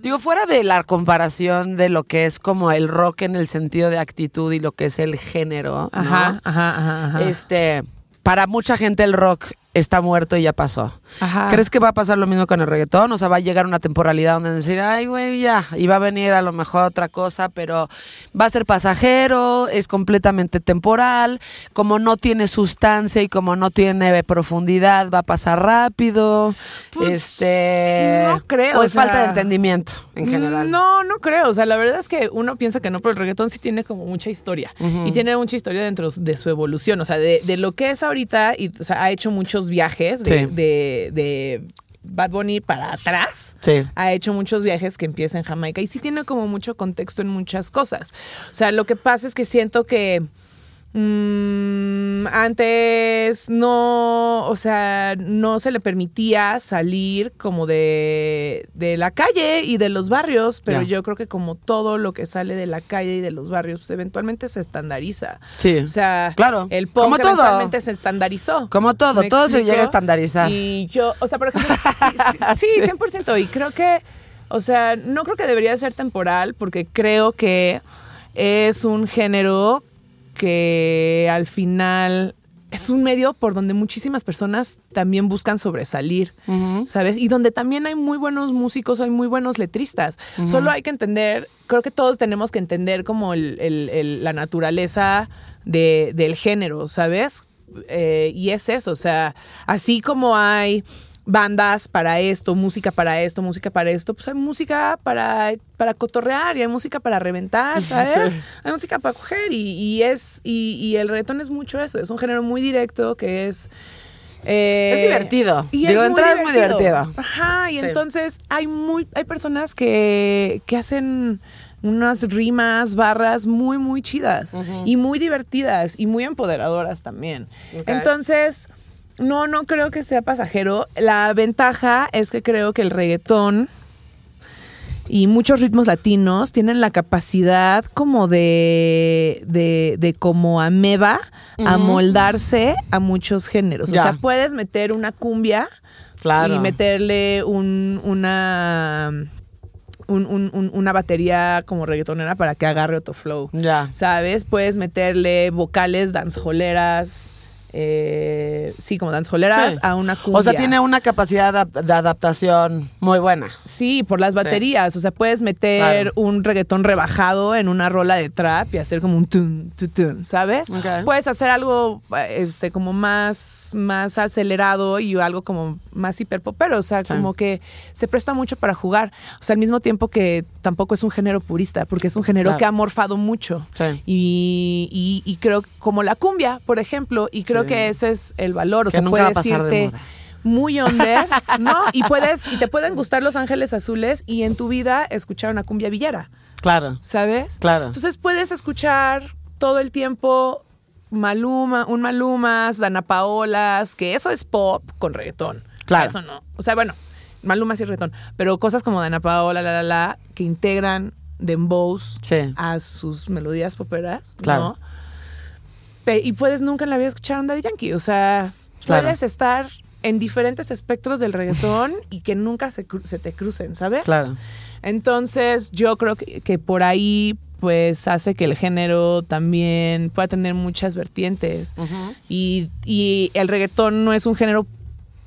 Digo, fuera de la comparación de lo que es como el rock en el sentido de actitud y lo que es el género, ajá, ajá, ajá. Este, para mucha gente el rock está muerto y ya pasó. Ajá. ¿Crees que va a pasar lo mismo con el reggaetón? O sea, va a llegar una temporalidad donde decir, ay, güey, ya, y va a venir a lo mejor otra cosa, pero va a ser pasajero, es completamente temporal, como no tiene sustancia y como no tiene profundidad, va a pasar rápido. este. no creo, O o es falta de entendimiento en general. No, no creo. O sea, la verdad es que uno piensa que no, pero el reggaetón sí tiene como mucha historia. Y tiene mucha historia dentro de su evolución. O sea, de, de lo que es ahorita, y o sea, ha hecho muchos viajes de, Sí. de- de Bad Bunny para atrás. Sí. Ha hecho muchos viajes que empieza en Jamaica y sí tiene como mucho contexto en muchas cosas. O sea, lo que pasa es que siento que mm, antes no, o sea, no se le permitía salir como de, de la calle y de los barrios, pero yo creo que como todo lo que sale de la calle y de los barrios, pues eventualmente se estandariza. Sí. O sea, Claro. el Como todo. eventualmente se estandarizó. Como todo, ¿Me todo se llega a estandarizar. Y yo, o sea, por ejemplo, sí, sí, sí, 100%. Y creo que, o sea, no creo que debería ser temporal porque creo que es un género que al final es un medio por donde muchísimas personas también buscan sobresalir, ¿sabes? Y donde también hay muy buenos músicos, hay muy buenos letristas. Solo hay que entender, creo que todos tenemos que entender como el- el- el- la naturaleza de- del género, ¿sabes? Eh, y es eso, o sea, así como hay bandas para esto, música para esto, música para esto, pues hay música para, para cotorrear y hay música para reventar, ¿sabes? Hay música para coger y, y es y, y el reggaetón es mucho eso, es un género muy directo que es eh, Es divertido. Y Digo, es entrada es muy divertido. Ajá, y Sí. entonces hay muy hay personas que, que hacen unas rimas, barras muy, muy chidas y muy divertidas y muy empoderadoras también. Entonces, no, no creo que sea pasajero. La ventaja es que creo que el reggaetón y muchos ritmos latinos tienen la capacidad como de, de, de como ameba amoldarse a muchos géneros. Ya. O sea, puedes meter una cumbia Claro. y meterle un, una, un- un- un- una batería como reggaetonera para que agarre otro flow. Ya. ¿Sabes? Puedes meterle vocales dancejoleras, eh, sí, como dancejoleras Sí. a una cumbia. O sea, tiene una capacidad de, de adaptación muy buena. Sí, por las baterías. O sea, puedes meter Claro. un reggaetón rebajado en una rola de trap y hacer como un tun, tun, tun, ¿sabes? Puedes hacer algo este, como más, más acelerado y algo como más hiperpopero. O sea, Sí. como que se presta mucho para jugar. O sea, al mismo tiempo que tampoco es un género purista, porque es un género Claro. que ha morfado mucho. Sí. Y, y- y creo como la cumbia, por ejemplo, y creo Sí. que ese es el valor. O Que sea, nunca va a puedes de irte moda. muy under, ¿no? Y puedes, y te pueden gustar Los Ángeles Azules y en tu vida escuchar una cumbia villera, Claro. ¿sabes? Claro. Entonces puedes escuchar todo el tiempo Maluma, un Malumas, Dana Paolas, que eso es pop con reggaetón. Claro. Eso no. O sea, bueno, Maluma sí es reggaetón, pero cosas como Dana Paola, la, la, la, que integran dembows Sí. a sus melodías poperas, Claro. ¿no? Y puedes nunca en la vida escuchar a un Daddy Yankee. O sea, Claro. puedes estar en diferentes espectros del reggaetón y que nunca se, se te crucen, ¿sabes? Claro. Entonces, yo creo que, que por ahí pues hace que el género también pueda tener muchas vertientes. y, y el reggaetón no es un género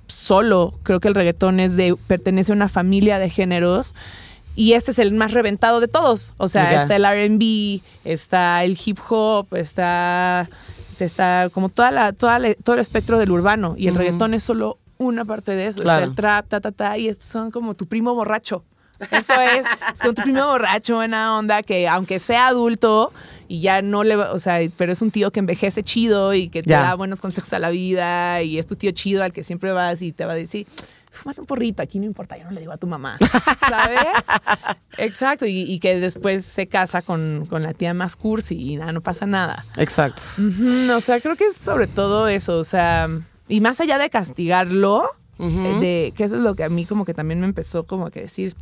solo, creo que el reggaetón es de pertenece a una familia de géneros y este es el más reventado de todos. O sea, está el R&B, está el hip hop, está está como toda la, toda la- todo el espectro del urbano y el reggaetón es solo una parte de eso. Claro. Está el trap, ta ta ta y estos son como tu primo borracho. Eso es, es con tu primo borracho, buena onda, que aunque sea adulto y ya no le va, o sea, pero es un tío que envejece chido y que te Ya. da buenos consejos a la vida y es tu tío chido al que siempre vas y te va a decir, fúmate un porrito, aquí no importa, yo no le digo a tu mamá, ¿sabes? Exacto, y, y que después se casa con, con la tía más cursi y nada, no pasa nada. Exacto. O sea, creo que es sobre todo eso, o sea, y más allá de castigarlo, eh, de que eso es lo que a mí como que también me empezó como que decir,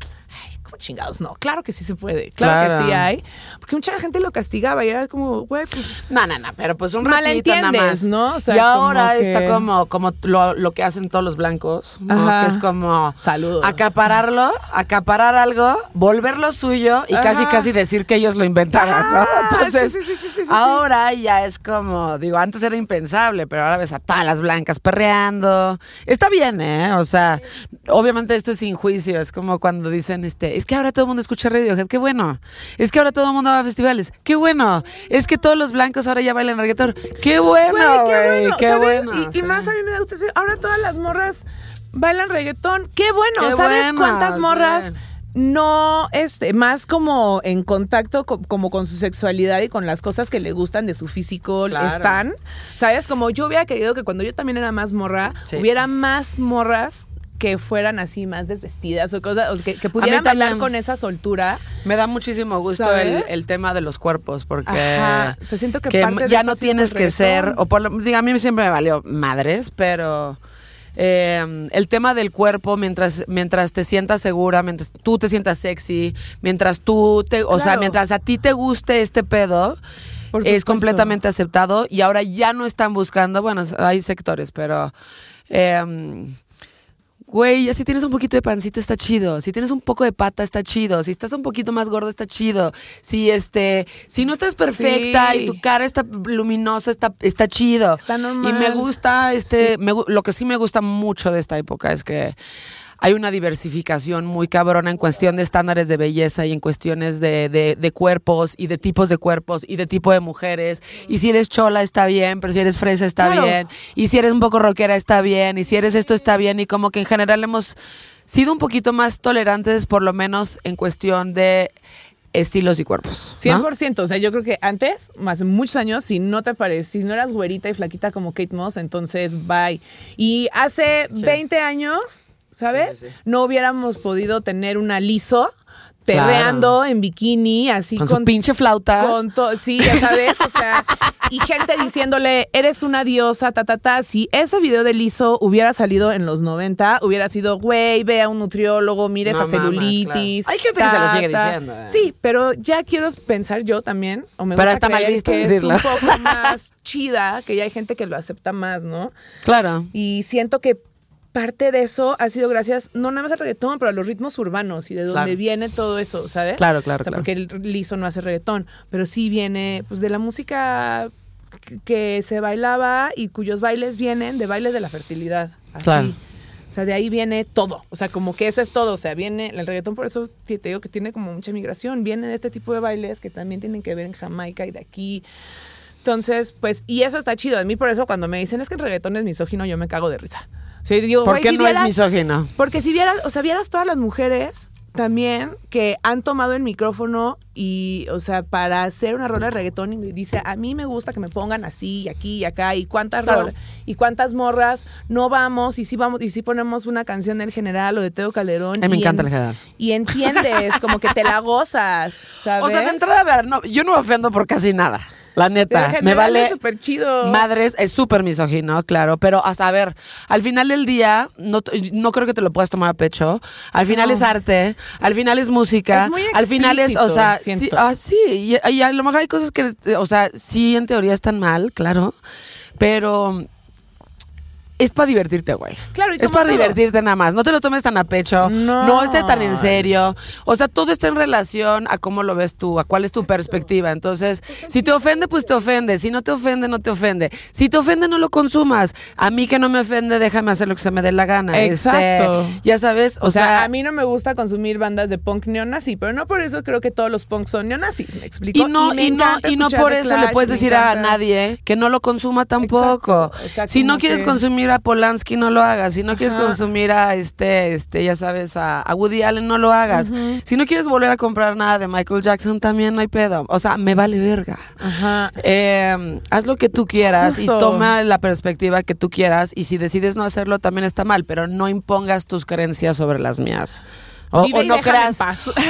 ay, ¿cómo chingados? No, claro que sí se puede, claro, Claro. que sí hay, porque mucha gente lo castigaba y era como, güey, pues No, no, no, pero pues un ratito nada más. ¿no? O sea, y ahora como que- está como, como lo, lo que hacen todos los blancos, ¿no? Ajá. que es como Saludos. acapararlo, acaparar algo, volverlo suyo y casi Ajá. casi decir que ellos lo inventaron, ¿no? Ah, Entonces, sí, sí, sí, sí, sí, sí. ahora ya es como, digo, antes era impensable, pero ahora ves a todas las blancas perreando. Está bien, ¿eh? O sea, obviamente esto es sin juicio, es como cuando dicen, este, es que ahora todo el mundo escucha Radiohead, qué bueno. Es que ahora todo el mundo va a festivales, qué bueno. Es que todos los blancos ahora ya bailan reggaetón, qué bueno, güey, qué ¿sabes? bueno. Y, más a mí me gusta decir, ahora todas las morras bailan reggaetón, qué bueno, Qué ¿sabes bueno, cuántas morras? sí. No, este, más como en contacto co- como con su sexualidad y con las cosas que le gustan de su físico Claro. están. ¿Sabes? Como yo hubiera querido que cuando yo también era más morra, Sí. hubiera más morras que fueran así más desvestidas o cosas, o que, que pudieran bailar con esa soltura. Me da muchísimo gusto el, tema de los cuerpos, porque Ajá. O sea, siento que parte ya no tienes que ser, o por lo, diga, a mí siempre me valió madres, pero eh, el tema del cuerpo, mientras, mientras te sientas segura, mientras tú te sientas sexy, mientras tú te, o sea, mientras a ti te guste este pedo, es completamente aceptado y ahora ya no están buscando, bueno, hay sectores, pero... eh, Güey, ya si tienes un poquito de pancita está chido. Si tienes un poco de pata está chido. Si estás un poquito más gorda está chido. Si este, si no estás perfecta Sí. y tu cara está luminosa está, está chido. Está Y normal. me gusta este, Sí. me lo que sí me gusta mucho de esta época es que hay una diversificación muy cabrona en cuestión de estándares de belleza y en cuestiones de, de- de cuerpos y de tipos de cuerpos y de tipo de mujeres. Y si eres chola está bien, pero si eres fresa está Claro. bien. Y si eres un poco rockera está bien. Y si eres esto está bien. Y como que en general hemos sido un poquito más tolerantes, por lo menos en cuestión de estilos y cuerpos. ¿no? 100%, o sea, yo creo que antes, hace muchos años, si no te pareces, si no eras güerita y flaquita como Kate Moss, entonces bye. Y hace 20 años, ¿sabes? Sí, sí, sí. No hubiéramos podido tener una liso terreando en bikini, así Con su pinche flauta. Con sí, ya sabes, o sea, y gente diciéndole, eres una diosa, ta, ta, ta. Si ese video de liso hubiera salido en los 90, hubiera sido, güey, ve a un nutriólogo, mire No esa celulitis. claro. Hay gente que se lo sigue diciendo, eh. Sí, pero ya quiero pensar yo también, o me Pero gusta está mal creer visto que decirlo. es un poco más chida, que ya hay gente que lo acepta más, ¿no? Claro. Y siento que parte de eso ha sido gracias, no nada más al reggaetón, pero a los ritmos urbanos y de dónde Claro. viene todo eso, ¿sabes? Claro, claro, O sea, claro. porque el liso no hace reggaetón, pero sí viene pues de la música que- se bailaba y cuyos bailes vienen de bailes de la fertilidad. Así. Claro. O sea, de ahí viene todo. O sea, como que eso es todo. O sea, viene el reggaetón, por eso te te digo que tiene como mucha migración. Viene de este tipo de bailes que también tienen que ver en Jamaica y de aquí. Entonces, pues, y eso está chido. A mí por eso cuando me dicen es que el reggaetón es misógino, yo me cago de risa. Digo, ¿Por qué si no es misógino? porque si vieras, o sea, vieras todas las mujeres también que han tomado el micrófono y, o sea, para hacer una rola de reggaetón y me dice, a mí me gusta que me pongan así y aquí y acá y cuántas Claro. rolas y cuántas morras no vamos y si vamos y si ponemos una canción del general o de Teo Calderón. Me y encanta el General. Y entiendes, como que te la gozas, ¿sabes? O sea, de entrada, a ver, no, yo no me ofendo por casi nada. La neta, me vale. es súper chido. Madres, es súper misógino, claro. Pero, a saber, al final del día, no, no creo que te lo puedas tomar a pecho. Al final No. es arte, al final es música. Es muy al final es, o sea, sí, ah, sí, y, y a lo mejor hay cosas que, o sea, sí, en teoría están mal, claro. Pero es para divertirte, güey. Claro, y Es para todo. divertirte nada más. No te lo tomes tan a pecho. No. No esté tan en serio. O sea, todo está en relación a cómo lo ves tú, a cuál es tu perspectiva. Entonces, si te ofende, pues te ofende. Si no te ofende, no te ofende. Si te ofende, no lo consumas. A mí que no me ofende, déjame hacer lo que se me dé la gana. Exacto. Este, ya sabes, o, O sea, sea, a mí no me gusta consumir bandas de punk neonazi, pero no por eso creo que todos los punks son neonazis, ¿me explico? Y no, me y, no, y no por eso le puedes decir a nadie que no lo consuma tampoco. Exacto, si no quieres que- consumir a Polanski, no lo hagas. Si no quieres consumir a este, este, ya sabes, a, a Woody Allen, no lo hagas. Si no quieres volver a comprar nada de Michael Jackson, también no hay pedo. O sea, me vale verga. Ajá. Eh, haz lo que tú quieras Justo. y toma la perspectiva que tú quieras. Y si decides no hacerlo, también está mal, pero no impongas tus creencias sobre las mías. O, no creas,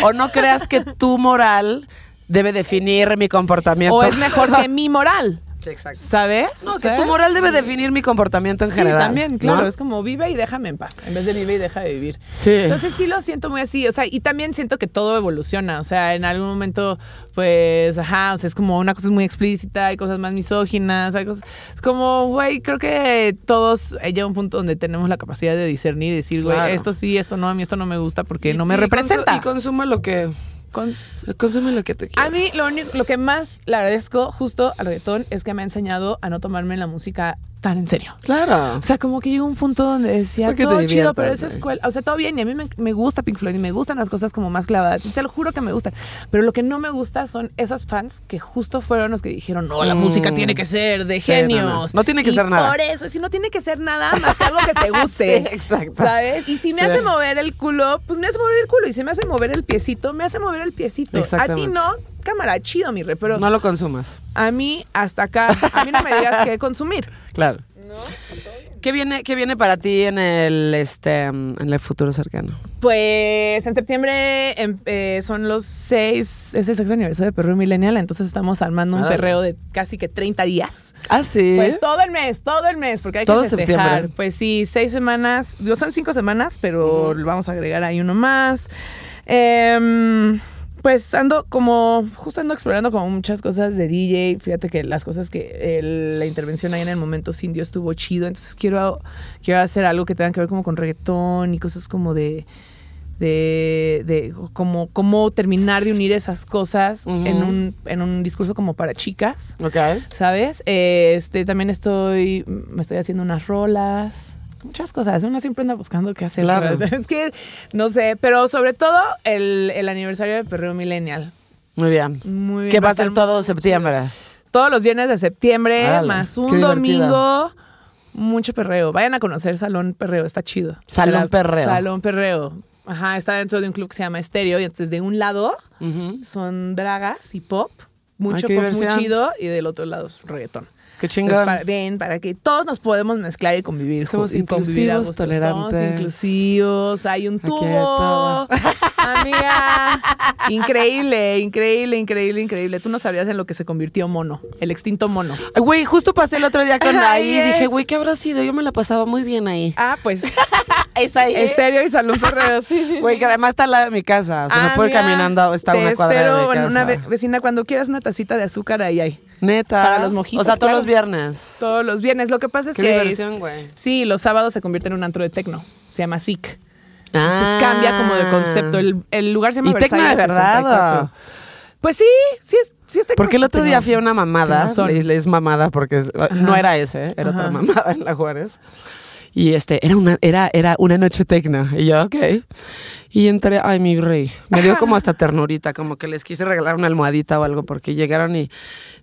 o no creas que tu moral debe definir mi comportamiento. O es mejor que mi moral. Sí, exacto. ¿Sabes? No, que tu moral debe definir mi comportamiento en sí, general. también, claro. ¿no? Es como vive y déjame en paz. En vez de vive y deja de vivir. Sí. Entonces sí lo siento muy así. O sea, y también siento que todo evoluciona. O sea, en algún momento, pues, ajá, o sea, es como una cosa muy explícita, hay cosas más misóginas, hay cosas. Es como, güey, creo que todos eh, llega un punto donde tenemos la capacidad de discernir y decir, güey, Claro. esto sí, esto no, a mí esto no me gusta porque Y- no me y representa. consu- y consuma lo que. Con- Consume lo que te quieras. A mí lo, único, lo que más le agradezco justo al reggaetón es que me ha enseñado a no tomarme la música tan en serio. Claro. O sea, como que llegó un punto donde decía, todo te chido, pero esa escuela, o sea, todo bien, y a mí me, me gusta Pink Floyd y me gustan las cosas como más clavadas, y te lo juro que me gustan, pero lo que no me gusta son esas fans que justo fueron los que dijeron, no, la Mm. música tiene que ser de Sí, no, no. genios. No tiene que Y ser nada. Por eso, si no tiene que ser nada más que algo que te guste. Sí, exacto. ¿Sabes? Y si me Sí. hace mover el culo, pues me hace mover el culo, y si me hace mover el piecito, me hace mover el piecito. A ti no, cámara, chido, mi re, pero No lo consumas. a mí hasta acá, a mí no me digas qué consumir. Claro. ¿Qué viene, ¿Qué viene para ti en el este en el futuro cercano? Pues en septiembre em, eh, son los seis, es el sexto aniversario de Perreo Millennial, entonces estamos armando un perreo de casi que 30 días. Ah, sí. Pues todo el mes, todo el mes, porque hay Todo que festejar. septiembre. Pues sí, seis semanas, son cinco semanas, pero vamos a agregar ahí uno más. Em, pues ando como, justo ando explorando como muchas cosas de DJ. Fíjate que las cosas que el- la intervención ahí en el momento indio estuvo chido. Entonces quiero, quiero hacer algo que tenga que ver como con reggaetón y cosas como de de, de como cómo terminar de unir esas cosas en, un, en un discurso como para chicas. Ok. ¿Sabes? Este, también estoy, me estoy haciendo unas rolas, muchas cosas. Una siempre anda buscando qué hacer. Claro. Es que, no sé, pero sobre todo el, el aniversario de Perreo Millennial. Muy bien. Muy bien, ¿Qué va a ser todo septiembre? Todos los viernes de septiembre, más un qué domingo. Mucho perreo. Vayan a conocer Salón Perreo, está chido. Salón La- Perreo. Salón Perreo. Ajá, está dentro de un club que se llama Estéreo. Y entonces de un lado son dragas y pop. Mucho qué pop muy diversión. chido. Y del otro lado es reggaetón. Qué chingón. para, ven, para que todos nos podemos mezclar y convivir. Somos y inclusivos, tolerantes. Somos inclusivos, hay un tubo. Amiga, increíble, increíble, increíble, increíble. Tú no sabías en lo que se convirtió mono, el extinto mono. Güey, justo pasé el otro día con ahí y dije, güey, ¿qué habrá sido? Yo me la pasaba muy bien ahí. Ah, pues Es ahí. estéreo y salón perreo. Sí, sí, Güey, sí. que además está al lado de mi casa. O sea, me puedo ir caminando, está una cuadra de mi casa. una ve- vecina cuando quieras una tacita de azúcar ahí hay. Neta. para los mojitos, O sea, todos claro. los viernes. Todos los viernes. Lo que pasa es Qué que diversión, es- güey. sí, los sábados se convierte en un antro de tecno. Se llama SIC. Entonces Ah. cambia como de concepto. El, el lugar se llama Y tecno de verdad. 64. Pues sí, sí es, sí es tecno. Porque el otro día fui a una mamada, Tecnozón. le, le es mamada porque es- no era ese, era otra mamada en la Juárez. Y este, era una, era, era una noche tecno. Y yo, ok. Y entré, ay, mi rey. Me dio como hasta ternurita, como que les quise regalar una almohadita o algo, porque llegaron y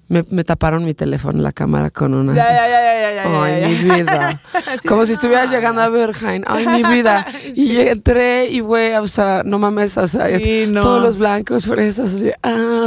me, me taparon mi teléfono, la cámara con una. Ya, ya, ya, ya, ya, ya, Ay, ya, mi vida. Sí, Como si no. estuvieras llegando a Berghain. Ay, mi vida. Y entré y, güey, o sea, no mames, o sea, Sí, es- no. todos los blancos fresas, así, ah.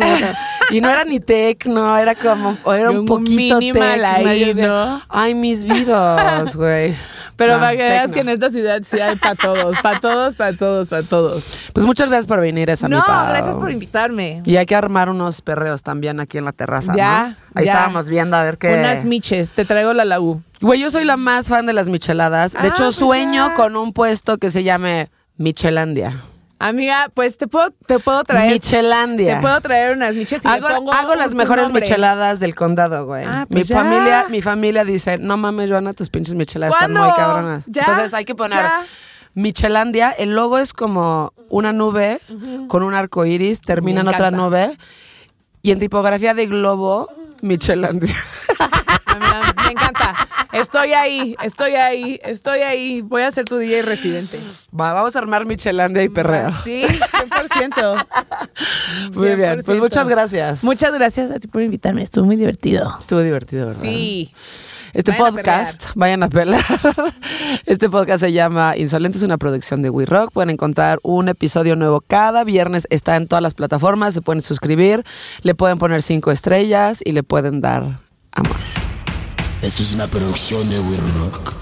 Y no era ni tecno, era como, era un un poquito tecno. Ay, mis vidas, güey. Pero No, para que veas que en esta ciudad sí hay para todos, para todos, para todos, para todos. Pues muchas gracias por venir, esa mi No, Pau. gracias por invitarme. Y hay que armar unos perreos también aquí en la terraza, Ya, ¿no? Ahí ya. estábamos viendo a ver qué... Unas miches, te traigo la laú. Güey, yo soy la más fan de las micheladas. De Ah, hecho, pues sueño ya. con un puesto que se llame Michelandia. Amiga, pues te puedo, te puedo traer. Michelandia. Te puedo traer unas miches y le hago, pongo hago las mejores nombre. micheladas del condado, güey. Ah, mi pues ya. familia, mi familia dice, no mames, Joana, tus pinches micheladas están muy cabronas. Ya, Entonces hay que poner ya. Michelandia. El logo es como una nube con un arco iris, termina en otra nube. Y en tipografía de globo, Michelandia. Me encanta. Estoy ahí, estoy ahí, estoy ahí. Voy a ser tu DJ residente. Va, vamos a armar Michelandia y perreo. Sí, 100%. Muy bien, pues 100%. muchas gracias. Muchas gracias a ti por invitarme. Estuvo muy divertido. Estuvo divertido, ¿verdad? Sí. Este Vayan a podcast, vayan a pelar. Este podcast se llama Insolente, es una producción de We Rock. Pueden encontrar un episodio nuevo cada viernes. Está en todas las plataformas. Se pueden suscribir, le pueden poner cinco estrellas y le pueden dar amor. Esto es una producción de We Rock.